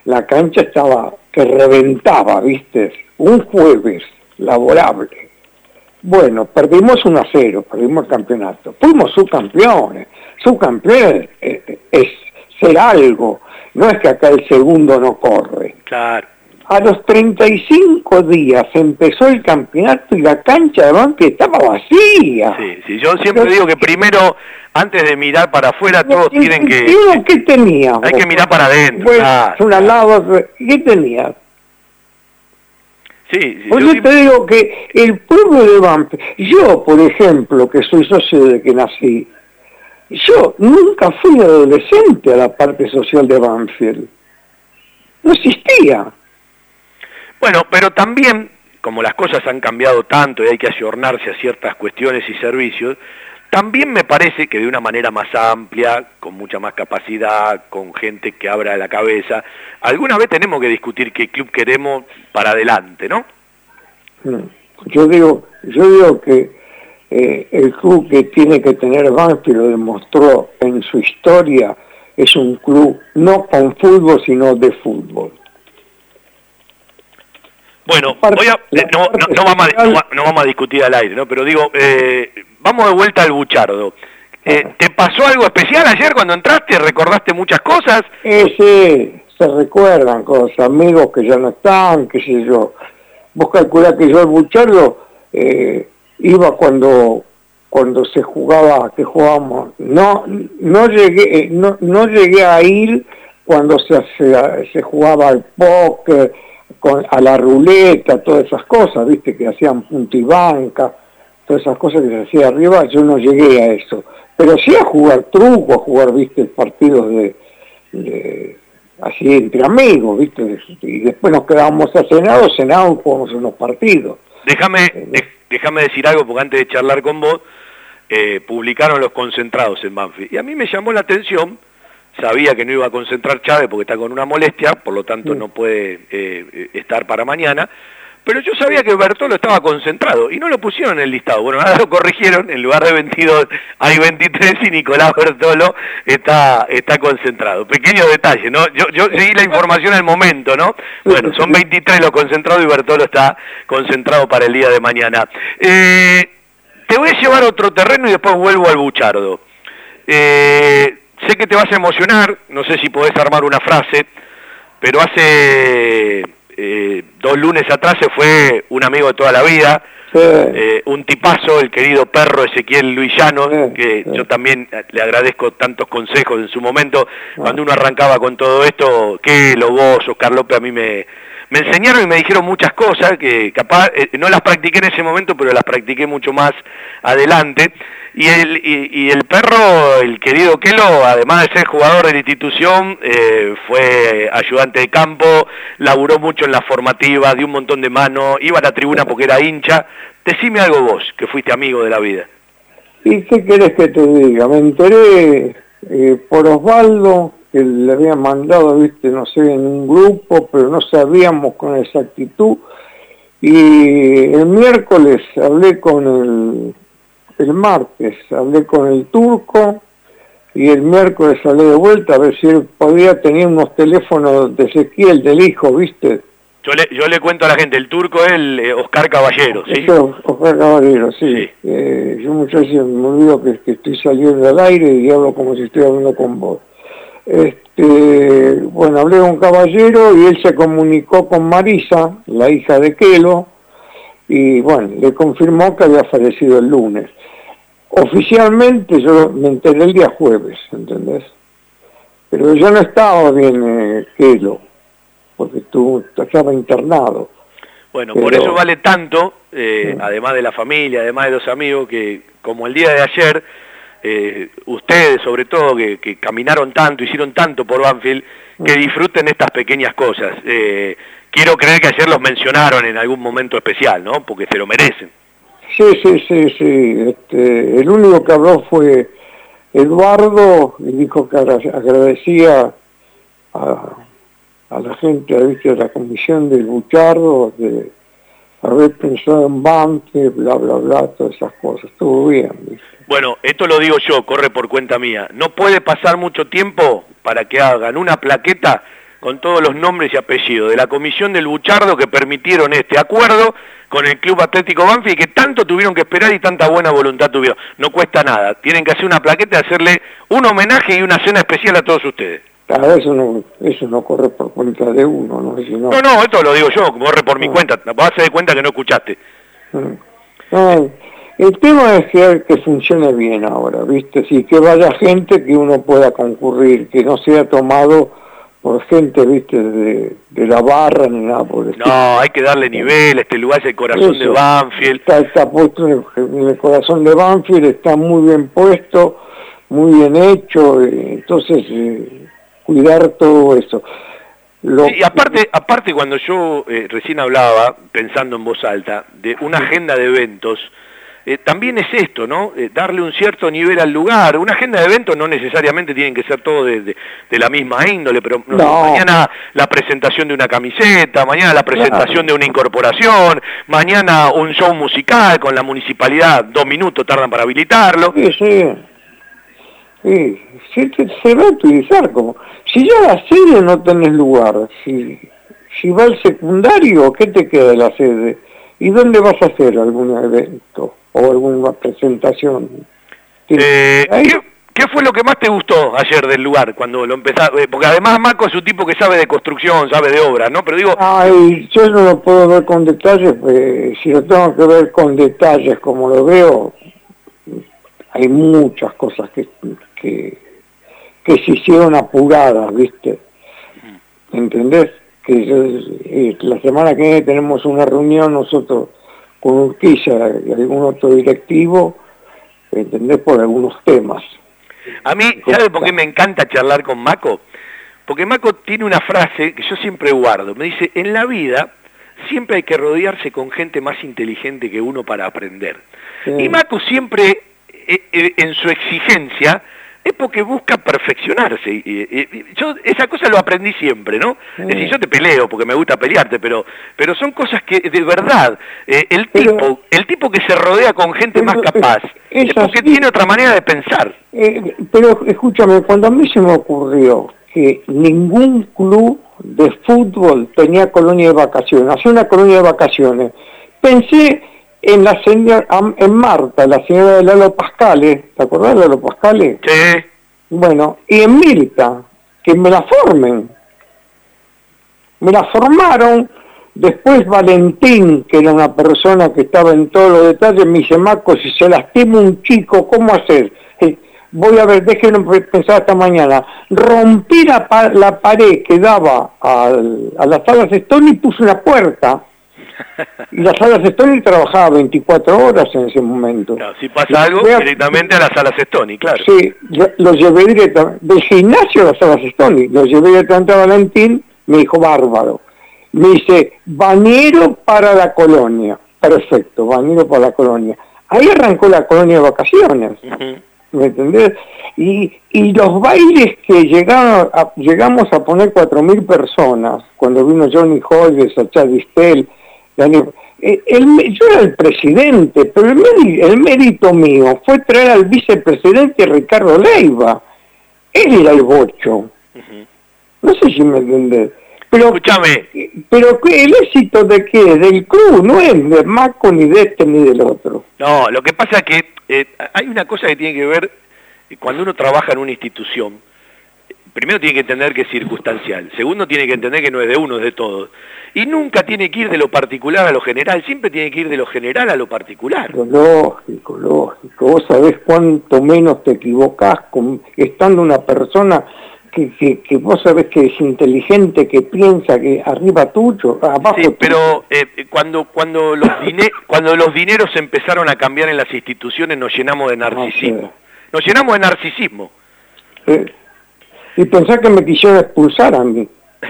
La cancha estaba que reventaba, ¿viste? Un jueves laborable. Bueno, perdimos 1 a 0, perdimos el campeonato. Fuimos subcampeones. Subcampeones eh, es ser algo. No es que acá el segundo no corre. Claro. A los 35 días empezó el campeonato y la cancha de Banfield estaba vacía. Sí, sí, yo siempre digo que primero, antes de mirar para afuera, todos tienen que... ¿Y uno qué tenía? Hay que mirar para adentro. Bueno, claro. una lava, ¿qué tenía? Sí, sí, Pues yo yo te digo que el pueblo de Banfield, yo por ejemplo, que soy socio desde que nací, yo nunca fui adolescente a la parte social de Banfield. No existía. Bueno, pero también, como las cosas han cambiado tanto y hay que ayornarse a ciertas cuestiones y servicios, también me parece que de una manera más amplia, con mucha más capacidad, con gente que abra la cabeza, alguna vez tenemos que discutir qué club queremos para adelante, ¿no? Mm. Yo digo, yo digo que eh, el club que tiene que tener Banfield lo demostró en su historia, es un club no con fútbol, sino de fútbol. Bueno, voy a- eh, no, no- no vamos a, no va- no vamos a discutir al aire, ¿no? Pero digo, eh, vamos de vuelta al Buchardo. ¿Te pasó algo especial ayer cuando entraste? ¿Recordaste muchas cosas? Ese, se recuerdan cosas, amigos que ya no están, qué sé yo. Vos calculás que yo al Buchardo eh, iba cuando cuando se jugaba, que jugábamos, no no llegué eh, no, no llegué a ir cuando se, se, se jugaba al póker, con, a la ruleta, todas esas cosas, viste, que hacían punta y banca, todas esas cosas que se hacía arriba, yo no llegué a eso. Pero sí a jugar truco, a jugar, viste, partidos de, de- así entre amigos, viste, y después nos quedábamos a cenar, cenábamos, jugábamos unos partidos. Déjame, de- déjame decir algo, porque antes de charlar con vos, eh, publicaron los concentrados en Banfield. Y a mí me llamó la atención, sabía que no iba a concentrar Chávez porque está con una molestia, por lo tanto no puede eh, eh, estar para mañana, pero yo sabía que Bertolo estaba concentrado y no lo pusieron en el listado. Bueno, ahora lo corrigieron, en lugar de 22 hay 23 y Nicolás Bertolo está, está concentrado. Pequeño detalle, ¿no? Yo, yo seguí la información al momento, ¿no? Bueno, son 23 los concentrados y Bertolo está concentrado para el día de mañana. Eh, te voy a llevar otro terreno y después vuelvo al Buchardo. Eh, sé que te vas a emocionar, no sé si podés armar una frase, pero hace eh, dos lunes atrás se fue un amigo de toda la vida, eh, un tipazo, el querido perro Ezequiel Luillano, que yo también le agradezco tantos consejos en su momento, cuando uno arrancaba con todo esto, que lo vos, Oscar López, a mí me, me enseñaron y me dijeron muchas cosas que capaz eh, no las practiqué en ese momento, pero las practiqué mucho más adelante. Y el, y, y el perro, el querido Kelo, además de ser jugador de la institución, eh, fue ayudante de campo, laburó mucho en la formativa, dio un montón de mano, iba a la tribuna porque era hincha. Decime algo vos, que fuiste amigo de la vida. ¿Y qué querés que te diga? Me enteré eh, por Osvaldo, que le habían mandado, viste, no sé, en un grupo, pero no sabíamos con exactitud. Y el miércoles hablé con el, el martes, hablé con el turco, y el miércoles hablé de vuelta a ver si él podía tener unos teléfonos de Ezequiel, del hijo, viste. Yo le, yo le cuento a la gente, el turco es el eh, Oscar Caballero, ¿sí? Eso, Oscar Caballero, sí. Eh, yo muchas veces me olvido que, que estoy saliendo al aire y hablo como si estoy hablando con vos. Este, bueno, hablé con Caballero y él se comunicó con Marisa, la hija de Kelo, y bueno, le confirmó que había fallecido el lunes. Oficialmente yo me enteré el día jueves, ¿entendés? Pero ya no estaba bien eh, porque tú estaba internado. Bueno, por eso vale tanto, eh, además de la familia, además de los amigos, que como el día de ayer, eh, ustedes sobre todo, que, que caminaron tanto, hicieron tanto por Banfield, que disfruten estas pequeñas cosas. Eh, quiero creer que ayer los mencionaron en algún momento especial, ¿no? Porque se lo merecen. Sí, sí, sí, sí. Este, el único que habló fue Eduardo y dijo que agra- agradecía a, la gente ¿viste? de la comisión del Buchardo de haber pensado en Banque, bla, bla, bla, todas esas cosas. Estuvo bien. ¿viste? Bueno, esto lo digo yo, corre por cuenta mía. No puede pasar mucho tiempo para que hagan una plaqueta con todos los nombres y apellidos de la comisión del Buchardo que permitieron este acuerdo con el Club Atlético Banfield y que tanto tuvieron que esperar y tanta buena voluntad tuvieron. No cuesta nada. Tienen que hacer una plaqueta y hacerle un homenaje y una cena especial a todos ustedes. Claro, eso no, eso no corre por cuenta de uno, ¿no? Si no- No, no, esto lo digo yo, corre por mi cuenta. Vas a dar cuenta que no escuchaste. No, el tema es que, que funcione bien ahora, ¿viste? Sí, que vaya gente que uno pueda concurrir, que no sea tomado por gente, ¿viste? De, de la barra ni nada por el. No, hay que darle nivel, este lugar es el corazón de. Banfield. Está, está puesto en el, corazón de Banfield, está muy bien puesto, muy bien hecho, eh, entonces eh, cuidar todo eso. Lo- Sí, y aparte, aparte cuando yo eh, recién hablaba, pensando en voz alta, de una agenda de eventos, eh, también es esto, ¿no? Eh, darle un cierto nivel al lugar. Una agenda de eventos no necesariamente tienen que ser todo de, de- de la misma índole, pero no sé, No. mañana la presentación de una camiseta, mañana la presentación Claro. de una incorporación, mañana un show musical con la municipalidad, dos minutos tardan para habilitarlo. Sí, sí. Se va a utilizar como... Si ya la sede no tenés lugar, si, si va al secundario, ¿qué te queda de la sede? ¿Y dónde vas a hacer algún evento o alguna presentación? Eh, Ahí- ¿qué, qué fue lo que más te gustó ayer del lugar cuando lo empezaste? Porque además Marco es un tipo que sabe de construcción, sabe de obra, ¿no? Pero digo, Ay, yo no lo puedo ver con detalles, pues, si lo tengo que ver con detalles como lo veo, hay muchas cosas que, que, que se hicieron apuradas, ¿viste? ¿Entendés? Que yo- eh, la semana que viene tenemos una reunión nosotros con Urquiza y algún otro directivo, ¿entendés? Por algunos temas. a mí, ¿sabe por qué me encanta charlar con Maco? Porque Maco tiene una frase que yo siempre guardo. Me dice, en la vida siempre hay que rodearse con gente más inteligente que uno para aprender. Y Maco siempre, eh, eh, en su exigencia, es porque busca perfeccionarse. Y, y- y yo esa cosa lo aprendí siempre, ¿no? Es decir, yo te peleo porque me gusta pelearte, pero, pero son cosas que de verdad, eh, el tipo, el tipo que se rodea con gente más capaz, es, es porque así. tiene otra manera de pensar. Eh, pero escúchame, cuando a mí se me ocurrió que ningún club de fútbol tenía colonia de vacaciones, hacía una colonia de vacaciones, pensé en la señora, en Marta, la señora de Lalo Pascale, ¿te acordás de Lalo Pascale? Sí. Bueno, y en Mirta, que me la formen. Me la formaron, después Valentín, que era una persona que estaba en todos los detalles, me dice, Marco, si se lastima un chico, ¿cómo hacer? Eh, voy a ver, déjenme pensar esta mañana. Rompí la, pa- la pared que daba al- a las salas Stone y puse una puerta. Y las salas Stone trabajaba 24 horas en ese momento. Si pasa algo, a- directamente a las salas Stony, claro. Sí, lo llevé directamente, del gimnasio a las salas Stony, lo llevé directamente a Valentín, me dijo bárbaro. Me dice, bañero para la colonia. Perfecto, bañero para la colonia. Ahí arrancó la colonia de vacaciones, ¿me entendés? Y, y los bailes que llegaron a- llegamos a poner 4.000 personas, cuando vino Johnny Hodges, Sacha Distel, Eh, el yo era el presidente, pero el, mérito, el mérito mío fue traer al vicepresidente Ricardo Leiva. Él era el bocho. No sé si me entendés. Pero, Escúchame. pero el éxito de qué? Del club, no es de Maco ni de este ni del otro. No, lo que pasa es que eh, hay una cosa que tiene que ver cuando uno trabaja en una institución. Primero tiene que entender que es circunstancial. Segundo tiene que entender que no es de uno, es de todos. Y nunca tiene que ir de lo particular a lo general. Siempre tiene que ir de lo general a lo particular. Lógico, lógico. Vos sabés cuánto menos te equivocás con, estando una persona que, que, que vos sabés que es inteligente, que piensa que arriba tuyo, abajo Sí, pero eh, cuando cuando los *laughs* cuando los dineros empezaron a cambiar en las instituciones nos llenamos de narcisismo. Nos llenamos de narcisismo. Eh, y pensá que me quisieron expulsar a mí. *laughs*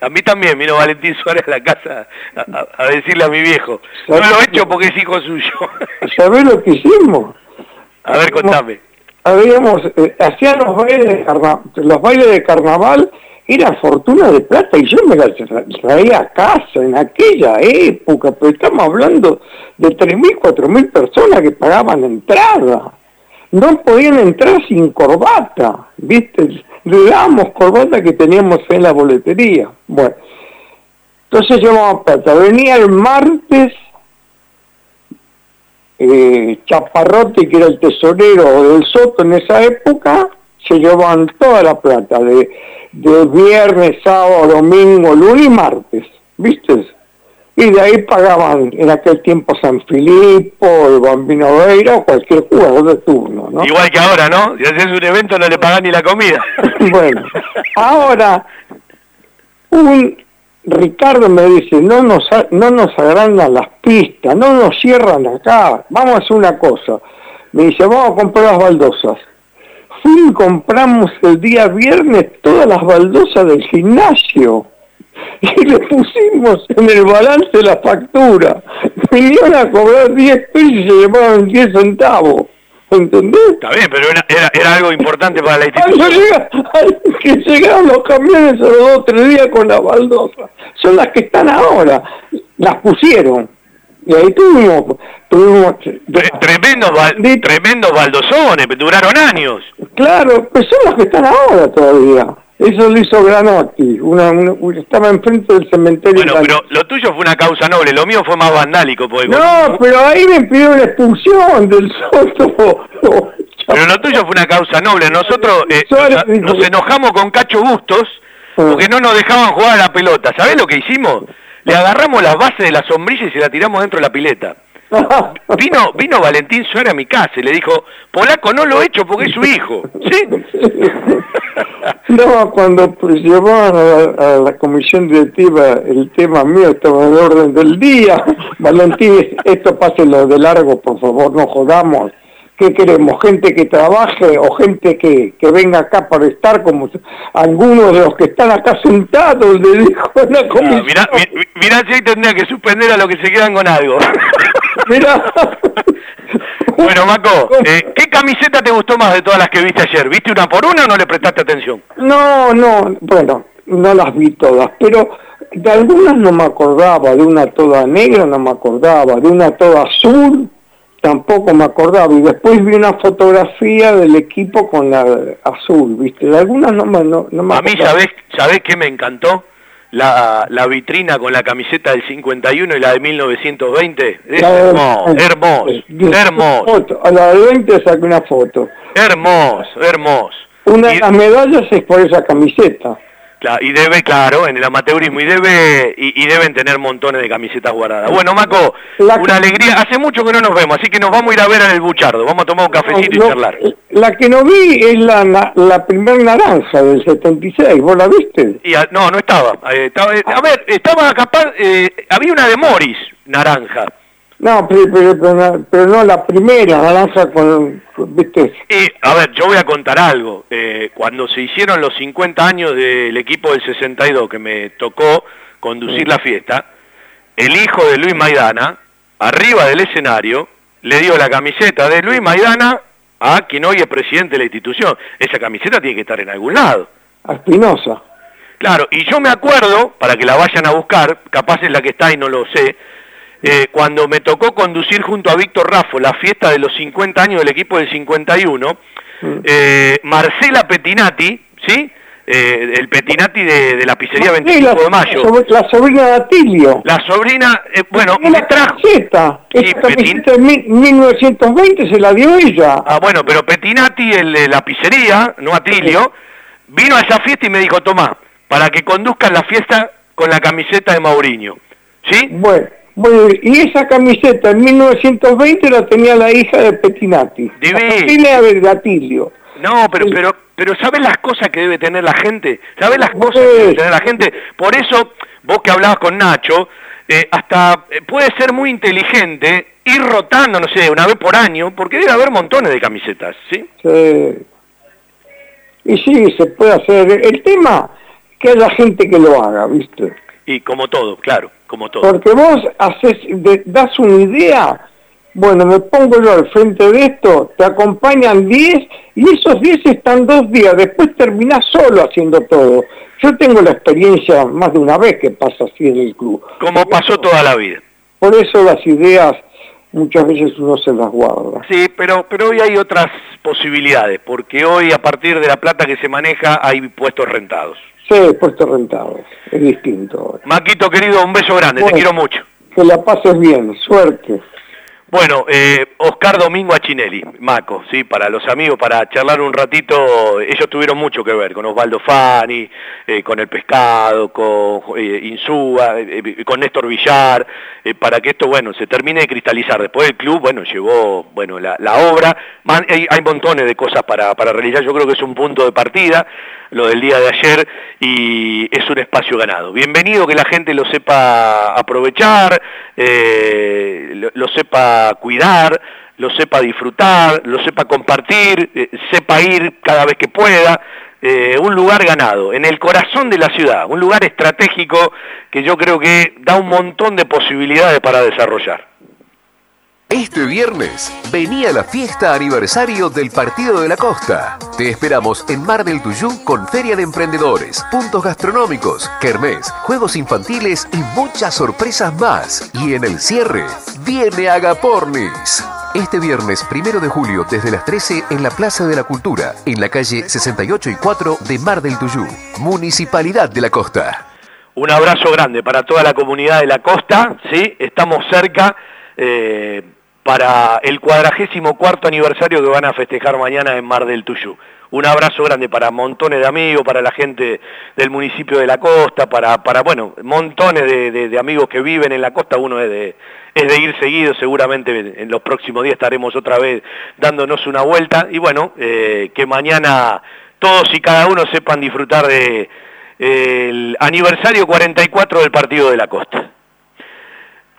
A mí también vino Valentín Suárez a la casa a, decirle a mi viejo. No lo he hecho porque es hijo suyo. *laughs* ¿Sabés lo que hicimos? A ver, contame. Habíamos, eh, hacían los bailes de carnaval, los bailes de carnaval, era fortuna de plata y yo me la tra- traía a casa en aquella época, pero estamos hablando de 3.000, 4.000 personas que pagaban entrada. No podían entrar sin corbata, ¿viste? Le dábamos corbata que teníamos en la boletería. Bueno, entonces llevamos plata. Venía el martes eh, Chaparrote, que era el tesorero del Soto en esa época, se llevaban toda la plata, de, de viernes, sábado, domingo, lunes y martes, ¿viste? Y de ahí pagaban en aquel tiempo San Filipo, el Bambino Veira o cualquier jugador de turno, ¿no? Igual que ahora, ¿no? Si haces un evento no le pagás ni la comida. *laughs* bueno, ahora un Ricardo me dice, no nos, no nos agrandan las pistas, no nos cierran acá, vamos a hacer una cosa. Me dice, vamos a comprar las baldosas. Fui y compramos el día viernes todas las baldosas del gimnasio y le pusimos en el balance la factura. Vinieron a cobrar 10 pesos y se llevaban 10 centavos. ¿Entendés? Está bien, pero era, era, era algo importante para la institución. llega- que llegaron los camiones a los dos o tres días con las baldosas. Son las que están ahora. Las pusieron. Y ahí tuvimos... tuvimos Tremendos, tremendos baldosones, duraron años. claro, pues son las que están ahora todavía. Eso lo hizo Granotti. Una, una- estaba enfrente del cementerio. Bueno, pero lo tuyo fue una causa noble, lo mío fue más vandálico. Porque No, pero ahí me pidieron la expulsión del soto. Pero lo tuyo fue una causa noble. Nosotros eh, nos, nos enojamos con Cacho Bustos porque no nos dejaban jugar a la pelota. ¿Sabés lo que hicimos? Le agarramos las bases de la sombrilla y se la tiramos dentro de la pileta. *laughs* Vino, vino Valentín Suárez a mi casa y le dijo, Polaco no lo he hecho porque es su hijo. ¿Sí? No, cuando pues, llevaban a la, a la comisión directiva el tema mío estaba en el orden del día. *laughs* Valentín, esto páselo de largo, por favor, no jodamos. ¿Qué queremos? ¿Gente que trabaje o gente que, que venga acá para estar como algunos de los que están acá sentados? Le dijo la Ah, comisión. mirá, mi- mirá si ahí tendría que suspender a los que se quedan con algo. *laughs* Mirá. Bueno, Maco, eh, ¿qué camiseta te gustó más de todas las que viste ayer? ¿Viste una por una o no le prestaste atención? No, no, bueno, no las vi todas, pero de algunas no me acordaba, de una toda negra no me acordaba, de una toda azul tampoco me acordaba, y después vi una fotografía del equipo con la azul, ¿viste? De algunas no me, no, no me A mí, acordaba. ¿sabés, ¿sabés qué me encantó? La, la vitrina con la camiseta del 51 y la de 1920. Es hermoso, hermoso, hermoso, A la de 20 saqué una foto. hermoso, hermoso. Una de las medallas es por esa camiseta. Cla- Y debe, claro, en el amateurismo, y debe y, y deben tener montones de camisetas guardadas. Bueno, Maco, una alegría. Hace mucho que no nos vemos, así que nos vamos a ir a ver en el Buchardo. Vamos a tomar un cafecito y charlar. La que no vi es la, na- la primer naranja del 76, ¿vos la viste? Y a- no, no estaba. Eh, estaba- eh, a ver, estaba capaz, eh, había una de Morris, naranja. No, pero, pero, pero no- la primera, naranja con, con- viste, Y, a ver, yo voy a contar algo. Eh, cuando se hicieron los 50 años del equipo del 62, que me tocó conducir la fiesta, el hijo de Luis Maidana, arriba del escenario, le dio la camiseta de Luis Maidana a quien hoy es presidente de la institución. Esa camiseta tiene que estar en algún lado. a Espinosa. Claro, y yo me acuerdo, para que la vayan a buscar, capaz es la que está y no lo sé, eh, cuando me tocó conducir junto a Víctor Raffo la fiesta de los 50 años del equipo del 51, eh, Marcela Petinati, ¿sí? Eh, el Petinati de, de la pizzería Sí, 25 la, de mayo. la sobrina de Atilio. La sobrina, eh, bueno, me trajo... camiseta. Esa camiseta de mil- 1920 se la dio ella. Ah, bueno, pero Petinati, el de la pizzería, no Atilio, vino a esa fiesta y me dijo, tomá, para que conduzcan la fiesta con la camiseta de Mauriño. ¿Sí? Bueno, bueno, y esa camiseta en 1920 la tenía la hija de Petinati. Divino. La familia de Atilio. No, pero, pero, pero ¿sabes las cosas que debe tener la gente? ¿Sabes las cosas que debe tener la gente? Por eso, vos que hablabas con Nacho, eh, hasta eh, puede ser muy inteligente ir rotando, no sé, una vez por año, porque debe haber montones de camisetas, ¿sí? Sí. Y sí, se puede hacer. El tema que haya gente que lo haga, ¿viste? Y como todo, claro, como todo. Porque vos haces, de- das una idea, bueno, me pongo yo al frente de esto, te acompañan 10 y esos 10 están dos días, después terminás solo haciendo todo. Yo tengo la experiencia más de una vez que pasa así en el club. Como pasó toda la vida. Por eso las ideas muchas veces uno se las guarda. Sí, pero, pero hoy hay otras posibilidades, porque hoy a partir de la plata que se maneja hay puestos rentados. Sí, puestos rentados, es distinto. Maquito querido, un beso grande, te quiero mucho. Que la pases bien, suerte. Bueno, eh, Oscar Domingo Achinelli, Maco, sí, para los amigos, para charlar un ratito, ellos tuvieron mucho que ver con Osvaldo Fani, eh, con el pescado, con eh, Insúa, eh, con Néstor Villar, para que esto, bueno, se termine de cristalizar. Después el club, bueno, llevó, bueno, la, la obra, Man- hay, hay montones de cosas para, para realizar, yo creo que es un punto de partida, lo del día de ayer, y es un espacio ganado. Bienvenido, que la gente lo sepa aprovechar, eh, lo, sepa cuidar, lo sepa disfrutar, lo sepa compartir, eh, sepa ir cada vez que pueda. Eh, un lugar ganado, en el corazón de la ciudad, un lugar estratégico que yo creo que da un montón de posibilidades para desarrollar. Este viernes, vení a la fiesta aniversario del Partido de la Costa. Te esperamos en Mar del Tuyú con Feria de Emprendedores, puntos gastronómicos, kermés, juegos infantiles y muchas sorpresas más. Y en el cierre, viene Agapornis. Este viernes, primero de julio, desde las 13 en la Plaza de la Cultura, en la calle 68 y 4 de Mar del Tuyú, Municipalidad de la Costa. Un abrazo grande para toda la comunidad de la costa, ¿sí? Estamos cerca eh, para el cuadragésimo cuarto aniversario que van a festejar mañana en Mar del Tuyú. Un abrazo grande para montones de amigos, para la gente del municipio de la costa, para, para bueno, montones de, amigos que viven en la costa, uno es de, es de ir seguido, seguramente en los próximos días estaremos otra vez dándonos una vuelta, y bueno, eh, que mañana todos y cada uno sepan disfrutar de el aniversario 44 del Partido de la Costa.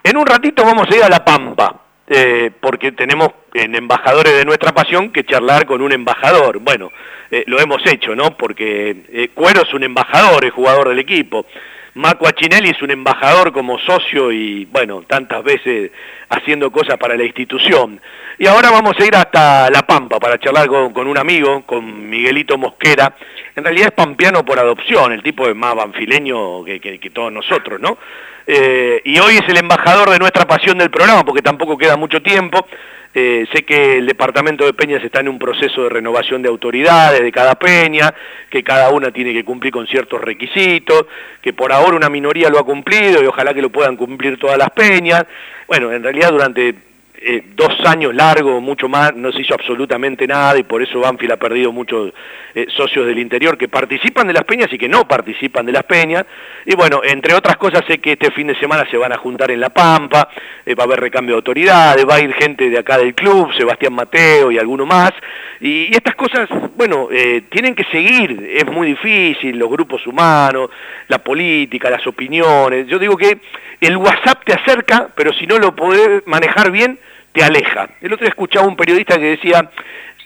En un ratito vamos a ir a La Pampa, eh, porque tenemos en Embajadores de Nuestra Pasión que charlar con un embajador. Bueno, eh, lo hemos hecho, ¿no? Porque eh, Cuero es un embajador, es jugador del equipo. Achinelli es un embajador como socio y, bueno, tantas veces haciendo cosas para la institución. Y ahora vamos a ir hasta La Pampa para charlar con, un amigo, con Miguelito Mosquera. En realidad es pampeano por adopción, el tipo es más banfileño que, que- que todos nosotros, ¿no? Eh, y hoy es el embajador de nuestra pasión del programa, porque tampoco queda mucho tiempo. Eh, sé que el departamento de Peñas está en un proceso de renovación de autoridades de cada peña, que cada una tiene que cumplir con ciertos requisitos, que por ahora una minoría lo ha cumplido y ojalá que lo puedan cumplir todas las peñas. Bueno, en realidad durante eh, dos años largos, mucho más, no se hizo absolutamente nada y por eso Banfield ha perdido muchos eh, socios del interior que participan de las peñas y que no participan de las peñas. Y bueno, entre otras cosas sé que este fin de semana se van a juntar en La Pampa, eh, va a haber recambio de autoridades, va a ir gente de acá del club, Sebastián Mateo y alguno más. Y, y estas cosas, bueno, eh, tienen que seguir, es muy difícil, los grupos humanos, la política, las opiniones. Yo digo que el WhatsApp te acerca, pero si no lo podés manejar bien, te aleja. El otro día escuchaba un periodista que decía,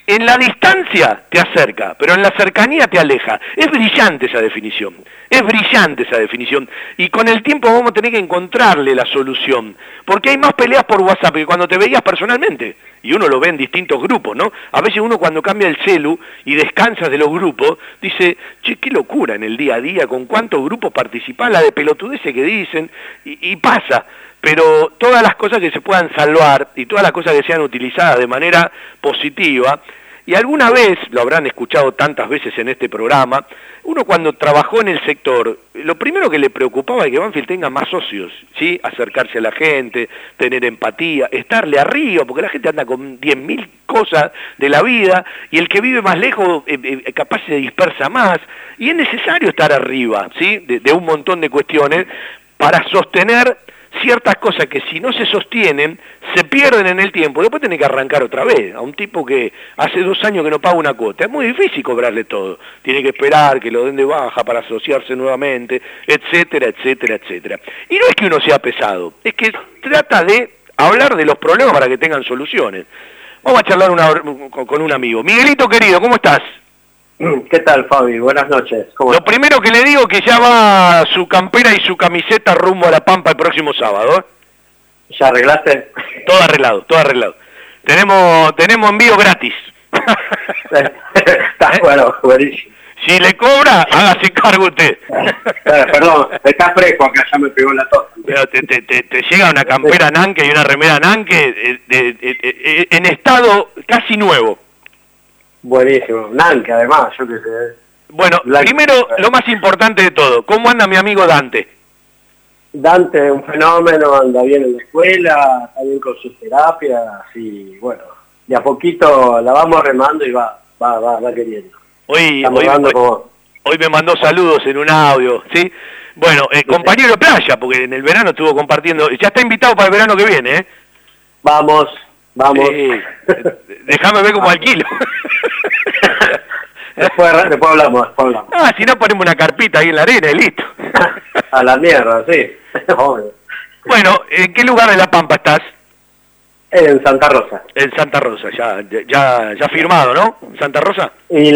en la distancia te acerca, pero en la cercanía te aleja. Es brillante esa definición, es brillante esa definición. Y con el tiempo vamos a tener que encontrarle la solución, porque hay más peleas por WhatsApp que cuando te veías personalmente. Y uno lo ve en distintos grupos, ¿no? A veces uno cuando cambia el celu y descansas de los grupos, dice, che, qué locura en el día a día, con cuántos grupos participás, la de pelotudeces que dicen, y, y pasa pero todas las cosas que se puedan salvar y todas las cosas que sean utilizadas de manera positiva, y alguna vez, lo habrán escuchado tantas veces en este programa, uno cuando trabajó en el sector, lo primero que le preocupaba es que Banfield tenga más socios, ¿sí? acercarse a la gente, tener empatía, estarle arriba, porque la gente anda con 10.000 cosas de la vida, y el que vive más lejos eh, eh, capaz se dispersa más, y es necesario estar arriba ¿sí? de, de un montón de cuestiones para sostener ciertas cosas que si no se sostienen, se pierden en el tiempo, después tiene que arrancar otra vez. A un tipo que hace dos años que no paga una cuota, es muy difícil cobrarle todo. Tiene que esperar que lo den de baja para asociarse nuevamente, etcétera, etcétera, etcétera. Y no es que uno sea pesado, es que trata de hablar de los problemas para que tengan soluciones. Vamos a charlar una, con un amigo. Miguelito querido, ¿cómo estás? *clears throat* ¿Qué tal, Fabi? Buenas noches. Lo primero que le digo que ya va su campera y su camiseta rumbo a La Pampa el próximo sábado. ¿eh? ¿Ya arreglaste? Todo arreglado, todo arreglado. Tenemos tenemos envío gratis. *laughs* Está bueno, buenísimo. Si le cobra, hágase cargo usted. Perdón, está fresco acá, ya me pegó la tos. Pero te, te, te, te llega una campera Nanke y una remera Nanke eh, de- de- de- en estado casi nuevo. Buenísimo. Nanke, además, yo qué sé. Bueno, primero, lo más importante de todo, ¿cómo anda mi amigo Dante? Dante es un fenómeno, anda bien en la escuela, está bien con sus terapias y bueno, de a poquito la vamos remando y va, va, va, va queriendo. Hoy, hoy, me mandó saludos en un audio, ¿sí? Bueno, eh, compañero de playa, porque en el verano estuvo compartiendo, ya está invitado para el verano que viene, ¿eh? Vamos, vamos. Sí, déjame ver cómo alquilo. *laughs* Después, después hablamos, después hablamos. Ah, si no ponemos una carpita ahí en la arena y listo. *laughs* A la mierda, sí. *laughs* Obvio. Bueno, ¿en qué lugar de La Pampa estás? En Santa Rosa. En Santa Rosa, ya, ya, ya firmado, ¿no? ¿Santa Rosa? Y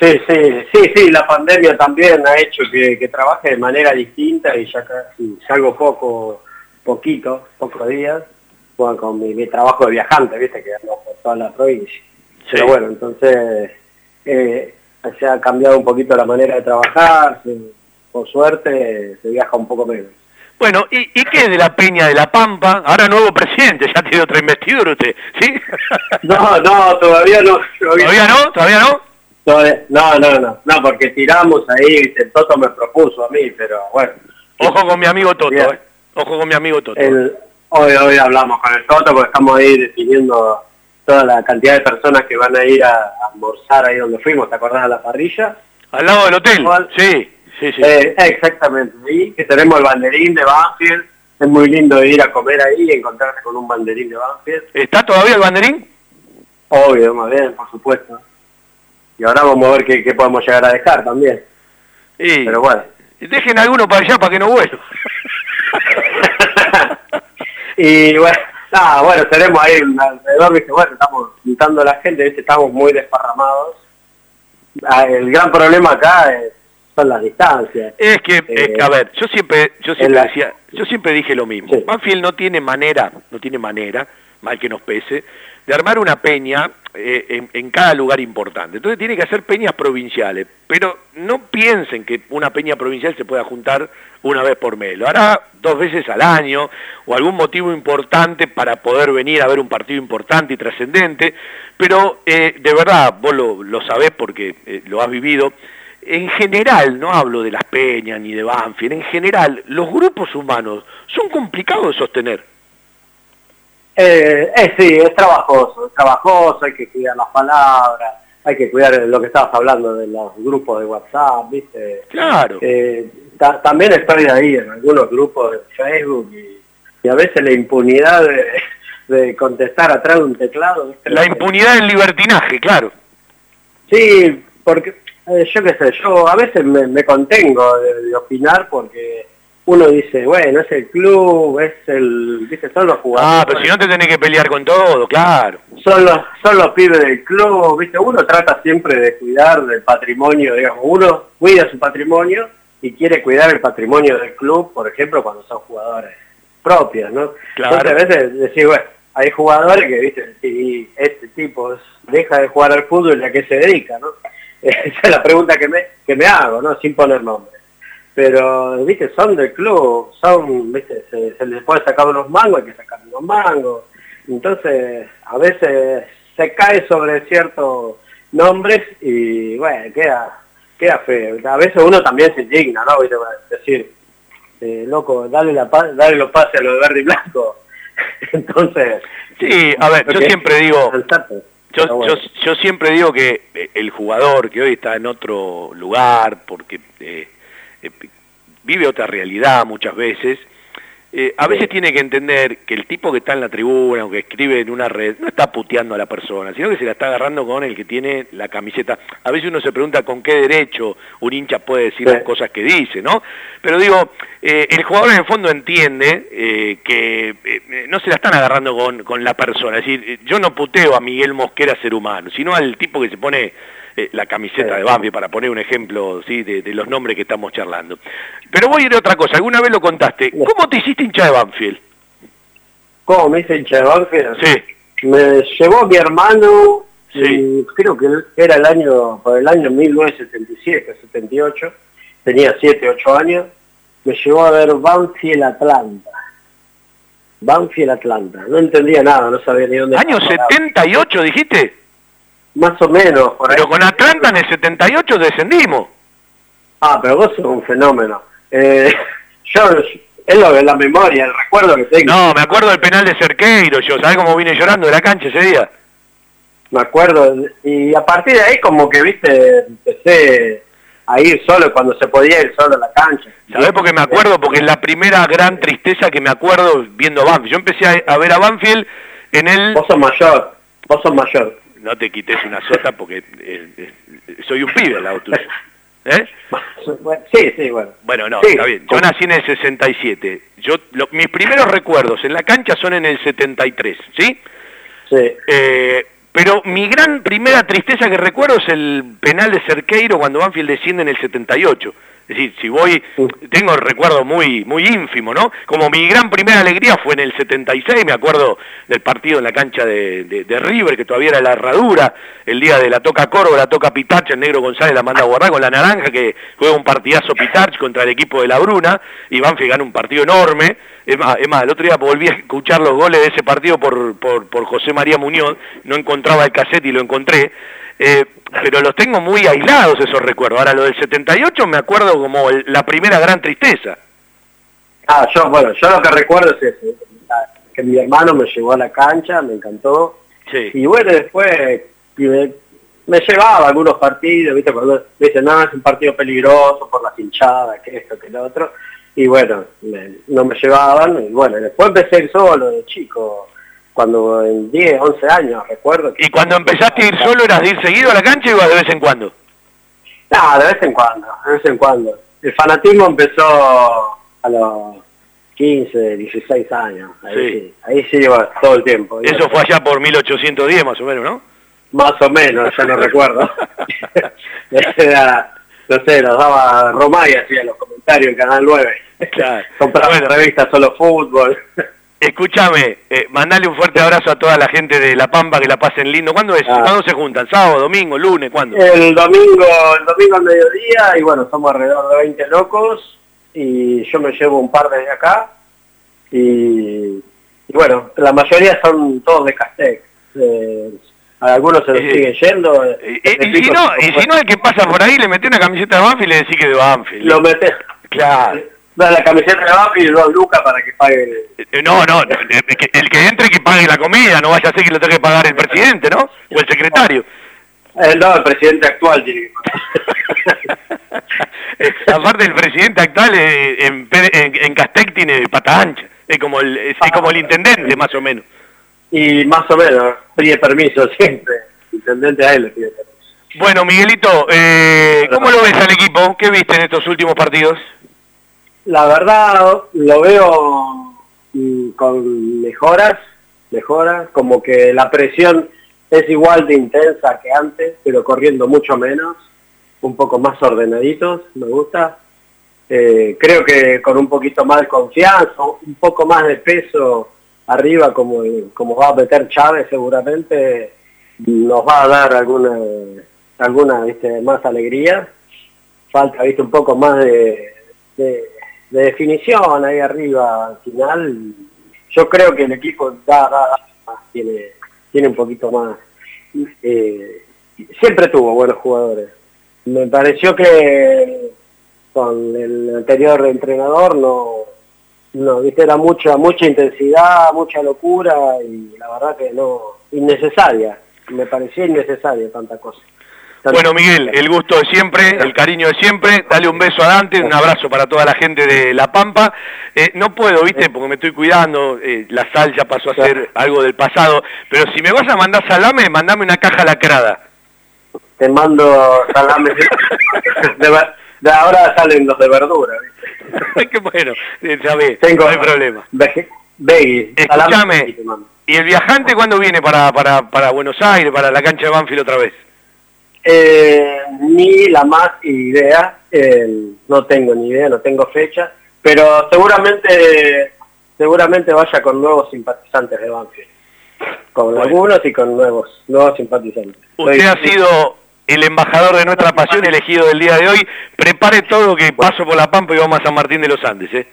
sí, sí, sí, sí, la pandemia también ha hecho que, que trabaje de manera distinta y ya casi salgo poco, poquito, pocos días, bueno, con mi, mi trabajo de viajante, viste, que ando por toda la provincia. Pero bueno, entonces eh, se ha cambiado un poquito la manera de trabajar, se- por suerte se viaja un poco menos. Bueno, ¿y, ¿y qué de la Peña de La Pampa? Ahora nuevo presidente, ya tiene otra investidura usted, ¿sí? *laughs* No, no, todavía no. ¿Todavía no? ¿Todavía no? Todavía- no, no, no, no, porque tiramos ahí, el Toto me propuso a mí, pero bueno. Ojo con mi amigo Toto, Bien. ¿eh? Ojo con mi amigo Toto. El, hoy, hoy hablamos con el Toto porque estamos ahí definiendo toda la cantidad de personas que van a ir a, a almorzar ahí donde fuimos, ¿te acordás de la parrilla? ¿Al lado del hotel? Sí, sí, sí. Eh, exactamente, ahí que tenemos el banderín de Banfield, es muy lindo ir a comer ahí y encontrarse con un banderín de Banfield. ¿Está todavía el banderín? Obvio, más bien, por supuesto. Y ahora vamos a ver qué, qué podemos llegar a dejar también. Pero bueno. Dejen alguno para allá para que no vuelva. *laughs* Y bueno, *laughs* nada, bueno, tenemos ahí un alrededor, ¿viste? bueno, estamos juntando a la gente, ¿viste? estamos muy desparramados. Ah, El gran problema acá es- son las distancias. Es que, es que, a ver, yo siempre, yo siempre en la- decía, yo siempre dije lo mismo. Banfield no tiene manera, no tiene manera, mal que nos pese, de armar una peña eh, en, en cada lugar importante. Entonces tiene que hacer peñas provinciales, pero no piensen que una peña provincial se pueda juntar una vez por mes. Lo hará dos veces al año o algún motivo importante para poder venir a ver un partido importante y trascendente, pero eh, de verdad, vos lo, sabés porque eh, lo has vivido, en general, no hablo de las peñas ni de Banfield, en general, los grupos humanos son complicados de sostener. Eh, eh, sí, es trabajoso, es trabajoso, hay que cuidar las palabras, hay que cuidar lo que estabas hablando de los grupos de WhatsApp, ¿viste? Claro. Eh, ta- también estoy ahí en algunos grupos de Facebook y, y a veces la impunidad de, de contestar atrás de un teclado. ¿viste? La impunidad del libertinaje, claro. Sí, porque eh, yo qué sé, yo a veces me, me contengo de, de opinar porque uno dice, bueno, es el club, es el, viste, son los jugadores. Ah, pero si no te tenés que pelear con todo, claro. son los, son los pibes del club, ¿viste? Uno trata siempre de cuidar del patrimonio, digamos, uno cuida su patrimonio y quiere cuidar el patrimonio del club, por ejemplo, cuando son jugadores propios, ¿no? Claro. Entonces a veces decís, bueno, hay jugadores que, ¿viste? Si este tipo deja de jugar al fútbol, ¿a qué se dedica, no? *laughs* Esa es la pregunta que me, que me hago, ¿no? Sin poner nombre. Pero, viste, son del club, son, viste, se, se les puede sacar unos mangos, hay que sacar unos mangos. Entonces, a veces se cae sobre ciertos nombres y, bueno, queda, queda feo. A veces uno también se indigna, ¿no? Decir, eh, loco, dale, la dale los pases a los de verde y blanco. *laughs* Entonces... Sí, a ver, yo siempre digo, yo, bueno. yo, yo siempre digo que el jugador que hoy está en otro lugar, porque eh, eh, vive otra realidad muchas veces, eh, a veces tiene que entender que el tipo que está en la tribuna o que escribe en una red no está puteando a la persona, sino que se la está agarrando con el que tiene la camiseta. A veces uno se pregunta con qué derecho un hincha puede decir las cosas que dice, ¿no? Pero digo, eh, el jugador en el fondo entiende eh, que no se la están agarrando con, con la persona. Es decir, yo no puteo a Miguel Mosquera ser humano, sino al tipo que se pone eh, la camiseta de Bambi, para poner un ejemplo ¿sí? de, de los nombres que estamos charlando. Pero voy a ir a otra cosa, alguna vez lo contaste. ¿Cómo te hiciste hincha de Banfield? ¿Cómo me hice hincha de Banfield? Sí. Me llevó mi hermano, y creo que era el año, por el año 1977, 78, tenía 7, 8 años, me llevó a ver Banfield Atlanta. Banfield Atlanta, no entendía nada, no sabía ni dónde ¿Año estaba. 78 dijiste? Más o menos, por ahí. Pero con Atlanta en el 78 descendimos. Ah, pero vos sos un fenómeno. Eh, *laughs* yo, es lo de la memoria, el recuerdo que tengo. No, me acuerdo del penal de Cerqueiro, yo, ¿sabés cómo vine llorando de la cancha ese día? Me acuerdo, y a partir de ahí como que, viste, empecé a ir solo cuando se podía ir solo a la cancha. ¿Sabés por qué me acuerdo? Porque es la primera gran tristeza que me acuerdo viendo Banfield. Yo empecé a ver a Banfield en el... Vos sos mayor, vos sos mayor. No te quites una sota porque eh, eh, soy un pibe al lado tuyo. ¿Eh? Sí, sí, bueno. Bueno, no, Sí. está bien. Yo nací en el 67. Yo, lo- mis primeros recuerdos en la cancha son en el 73, ¿sí? Sí. Eh, pero mi gran primera tristeza que recuerdo es el penal de Cerqueiro cuando Banfield desciende en el 78. Es decir, si voy, tengo el recuerdo muy, muy ínfimo, ¿no? Como mi gran primera alegría fue en el 76, me acuerdo del partido en la cancha de, de- de River, que todavía era la herradura, el día de la toca Córdoba, la toca Pitarch, el negro González la manda a guardar con la naranja, que juega un partidazo Pitarch contra el equipo de la Bruna, y Banfield gana un partido enorme. Es más, es más, el otro día volví a escuchar los goles de ese partido por, por, por José María Muñoz, no encontraba el cassette y lo encontré. Eh, pero los tengo muy aislados esos recuerdos. Ahora, lo del 78 me acuerdo como el- la primera gran tristeza. Ah, yo, bueno, yo lo que recuerdo es eso, que mi hermano me llevó a la cancha, me encantó. Sí. Y bueno, después me, me llevaba a algunos partidos, ¿viste? Cuando dicen, no, es un partido peligroso por las hinchadas, que esto, que lo otro. Y bueno, me- no me llevaban. Y bueno, después empecé solo de chico, cuando en 10, 11 años, recuerdo. Que Y cuando empezaste a ir solo, ¿eras de ir seguido a la cancha o de vez en cuando? Ah, de vez en cuando, de vez en cuando. El fanatismo empezó a los 15, 16 años. Ahí Sí. sí, ahí sí iba todo el tiempo. Eso fue allá por 1810 más o menos, ¿no? Más o menos, ya no recuerdo. *laughs* Era, no sé, nos daba Romay hacía los comentarios en Canal 9. Claro. Compraba revistas solo fútbol. Escúchame, eh, mandale un fuerte abrazo a toda la gente de La Pampa, que la pasen lindo. ¿Cuándo es? Ah. ¿Cuándo se juntan? ¿Sábado, domingo, lunes? ¿Cuándo? El domingo, el domingo al mediodía, y bueno, somos alrededor de 20 locos, y yo me llevo un par desde acá, y, y bueno, la mayoría son todos de Castec. Eh, algunos se los Eh, siguen yendo. Eh, y, si no, y si no, el que pasa por ahí le mete una camiseta de Banfield y le decís que de Banfield. Lo metes. Claro. Da la camiseta de Banfield y dos lucas para que pague. Eh, No, no, que- el que entre que pague la comida, no vaya a ser que lo tenga que pagar el presidente, ¿no? O el secretario. Eh, no, el presidente actual tiene que. *laughs* Eh, Aparte el presidente actual eh, en, en, en Castec tiene pata ancha, es como el, es, es como el intendente más o menos. Y más o menos, pide permiso siempre. Intendente a él le pide permiso. Bueno, Miguelito, eh, ¿cómo lo ves al equipo? ¿Qué viste en estos últimos partidos? La verdad, lo veo mm, con mejoras, mejoras, como que la presión es igual de intensa que antes, pero corriendo mucho menos, un poco más ordenaditos, me gusta. Eh, creo que con un poquito más de confianza, un poco más de peso arriba, como, como va a meter Chávez seguramente, nos va a dar alguna, alguna ¿viste? más alegría. Falta ¿viste? un poco más de, de, de definición ahí arriba al final. Yo creo que el equipo da, da, tiene, tiene un poquito más. eh, siempre tuvo buenos jugadores. Me pareció que con el anterior entrenador no, no, viste, era mucha, mucha intensidad, mucha locura y la verdad que no, innecesaria. Me parecía innecesaria tanta cosa. Bueno, Miguel, el gusto de siempre, el cariño de siempre. Dale un beso a Dante, un abrazo para toda la gente de La Pampa. Eh, no puedo, viste, porque me estoy cuidando, eh, la sal ya pasó a ser algo del pasado, pero si me vas a mandar salame, mandame una caja lacrada. Te mando salame. *laughs* de, de ahora salen los de verdura. *laughs* Qué bueno, eh, sabés, Tengo- no hay problema. Veggie, salame Escúchame. ¿y el viajante cuándo viene para, para, para Buenos Aires, para la cancha de Banfield otra vez? Eh, ni la más idea, eh, no tengo ni idea, no tengo fecha, pero seguramente seguramente vaya con nuevos simpatizantes de Banfield, con algunos y con nuevos nuevos simpatizantes. Usted Soy- ha sido el embajador de nuestra pasión elegido del día de hoy. Prepare todo que paso por la Pampa y vamos a San Martín de los Andes, ¿eh?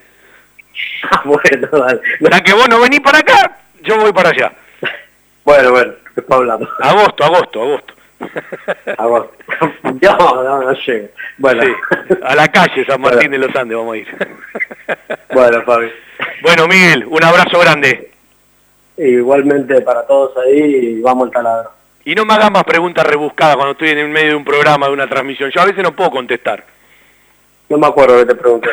*laughs* bueno, dale. La que vos no venís para acá, yo voy para allá. Bueno, bueno, después hablamos. Agosto, agosto, agosto. Agosto. *laughs* No, no, no llego. Bueno, Sí, a la calle San Martín de los Andes vamos a ir. *laughs* bueno, Fabi. Bueno, Miguel, un abrazo grande. Igualmente para todos ahí y vamos al taladro. Y no me hagas más preguntas rebuscadas cuando estoy en el medio de un programa, de una transmisión. Yo a veces no puedo contestar. No me acuerdo que te pregunté.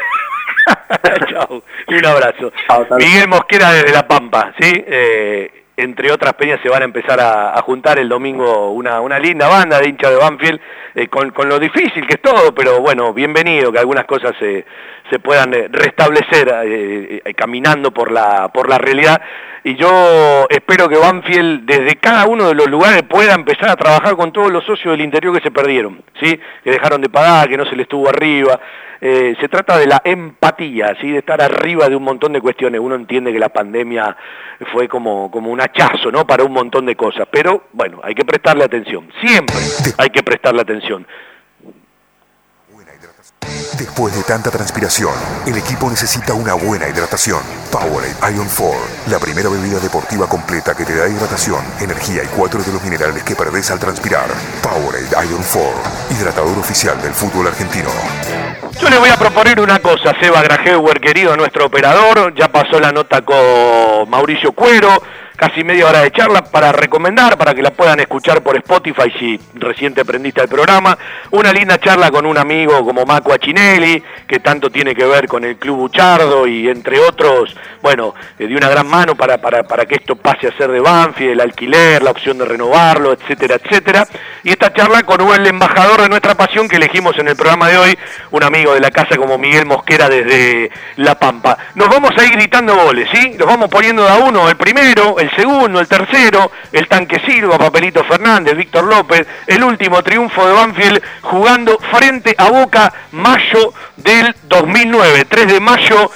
*laughs* Chao, un abrazo. Tal- Miguel Mosquera desde La Pampa, ¿sí? Eh, entre otras peñas se van a empezar a, juntar el domingo una, una linda banda de hinchas de Banfield, eh, con, con lo difícil que es todo, pero bueno, bienvenido, que algunas cosas se, se puedan eh, restablecer eh, caminando por la, por la realidad. Y yo espero que Banfield desde cada uno de los lugares pueda empezar a trabajar con todos los socios del interior que se perdieron, ¿sí? que dejaron de pagar, que no se les estuvo arriba. Eh, se trata de la empatía, ¿sí? de estar arriba de un montón de cuestiones. Uno entiende que la pandemia fue como, como un hachazo ¿no? para un montón de cosas, pero bueno, hay que prestarle atención, siempre hay que prestarle atención. Después de tanta transpiración, el equipo necesita una buena hidratación. Powerade Ion 4, la primera bebida deportiva completa que te da hidratación, energía y cuatro de los minerales que perdés al transpirar. Powerade Ion 4, hidratador oficial del fútbol argentino. Yo le voy a proponer una cosa, Seba Grajeuer, querido nuestro operador, ya pasó la nota con Mauricio Cuero, casi media hora de charla para recomendar, para que la puedan escuchar por Spotify si recién te prendiste programa. Una linda charla con un amigo como Maco Achinelli, que tanto tiene que ver con el Club Buchardo y entre otros, bueno, eh, de una gran mano para, para, para que esto pase a ser de Banfield, el alquiler, la opción de renovarlo, etcétera, etcétera. Y esta charla con el embajador de nuestra pasión que elegimos en el programa de hoy, un amigo de la casa como Miguel Mosquera desde La Pampa. Nos vamos a ir gritando goles, ¿sí? Los vamos poniendo de a uno, el primero, el segundo, el tercero, el Tanque Silva, Papelito Fernández, Víctor López, el último triunfo de Banfield jugando frente a Boca mayo del 2009, 3 de mayo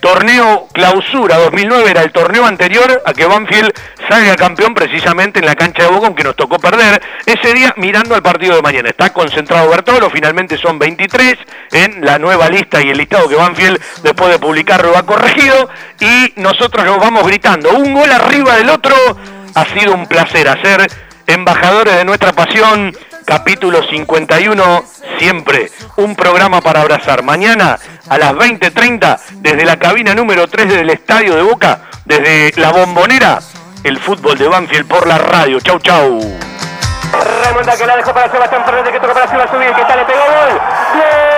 Torneo Clausura 2009 era el torneo anterior a que Banfield salga campeón precisamente en la cancha de Boca, aunque nos tocó perder ese día mirando al partido de mañana. Está concentrado Bertolo, finalmente son 23 en la nueva lista y el listado que Banfield después de publicarlo ha corregido y nosotros nos vamos gritando un gol arriba del otro. Ha sido un placer hacer embajadores de nuestra pasión capítulo 51, siempre un programa para abrazar. Mañana a las 20.30, desde la cabina número 3 del Estadio de Boca, desde la bombonera, el fútbol de Banfield por la radio. Chau, chau. Remonta que la dejó para Sebastián Fernández, que toca para Silva subir, que está, le pegó gol. Uruguayo,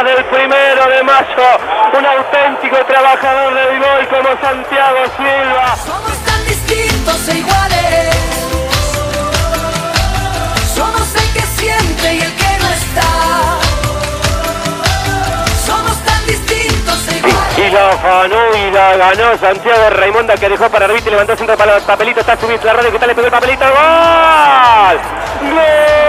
del primero de mayo, un auténtico trabajador del gol como Santiago Silva. Somos tan distintos e iguales. Somos el que siente y el que no está. Somos tan distintos e iguales. Y la afanó y la ganó Santiago Raimonda que dejó para Rivite, levantó centro para el papelito, está subiendo la radio, que tal le pegó el papelito, ¡gol! ¡Gol!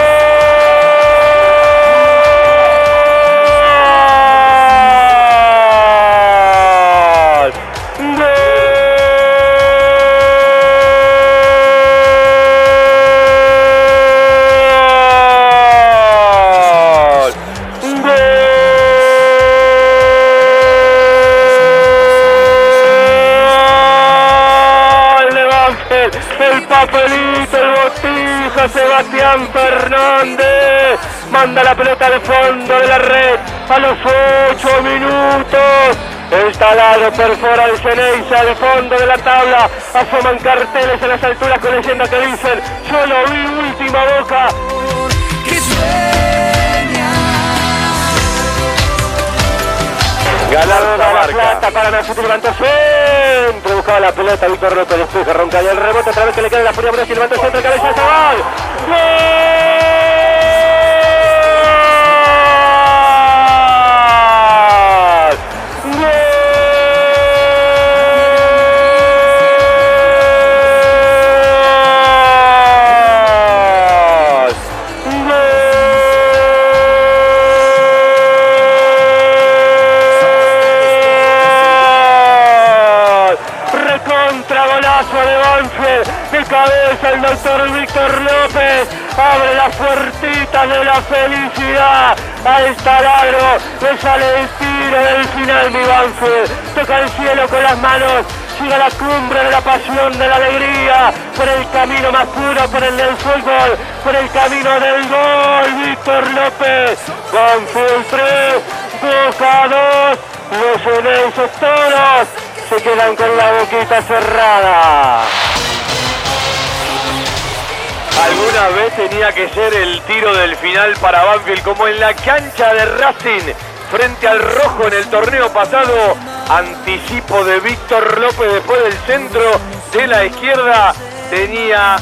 Perfora el Ceneiza de fondo de la tabla. Asoman carteles en las alturas con leyenda que dicen: Solo vi última boca. Galar la marca. plata para Nacional levantó centro, buscaba la pelota Víctor López, después ronca y el rebote otra vez que le queda la furia Brasil, levantó centro, cabeza de Zabal. ¡Gol! Felicidad. Al taladro. Le sale el tiro del final mi Banfield. Toca el cielo con las manos. A la cumbre de la pasión, de la alegría, por el camino más puro, por el del fútbol, por el camino del gol, Víctor López, Banfield 3, Boca 2, los Unenses todos se quedan con la boquita cerrada. Alguna vez tenía que ser el tiro del final para Banfield, como en la cancha de Racing, frente al rojo en el torneo pasado. Anticipo de Víctor López después del centro de la izquierda. Tenía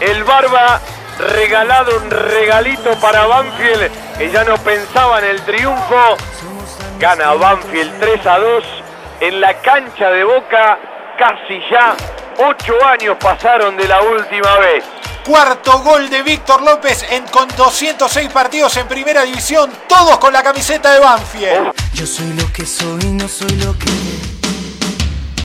el Barba regalado un regalito para Banfield, que ya no pensaba en el triunfo. Gana Banfield 3 a 2 en la cancha de Boca. Casi ya ocho años pasaron de la última vez. Cuarto gol de Víctor López en, con 206 partidos en primera división, todos con la camiseta de Banfield. Yo soy lo que soy, no soy lo que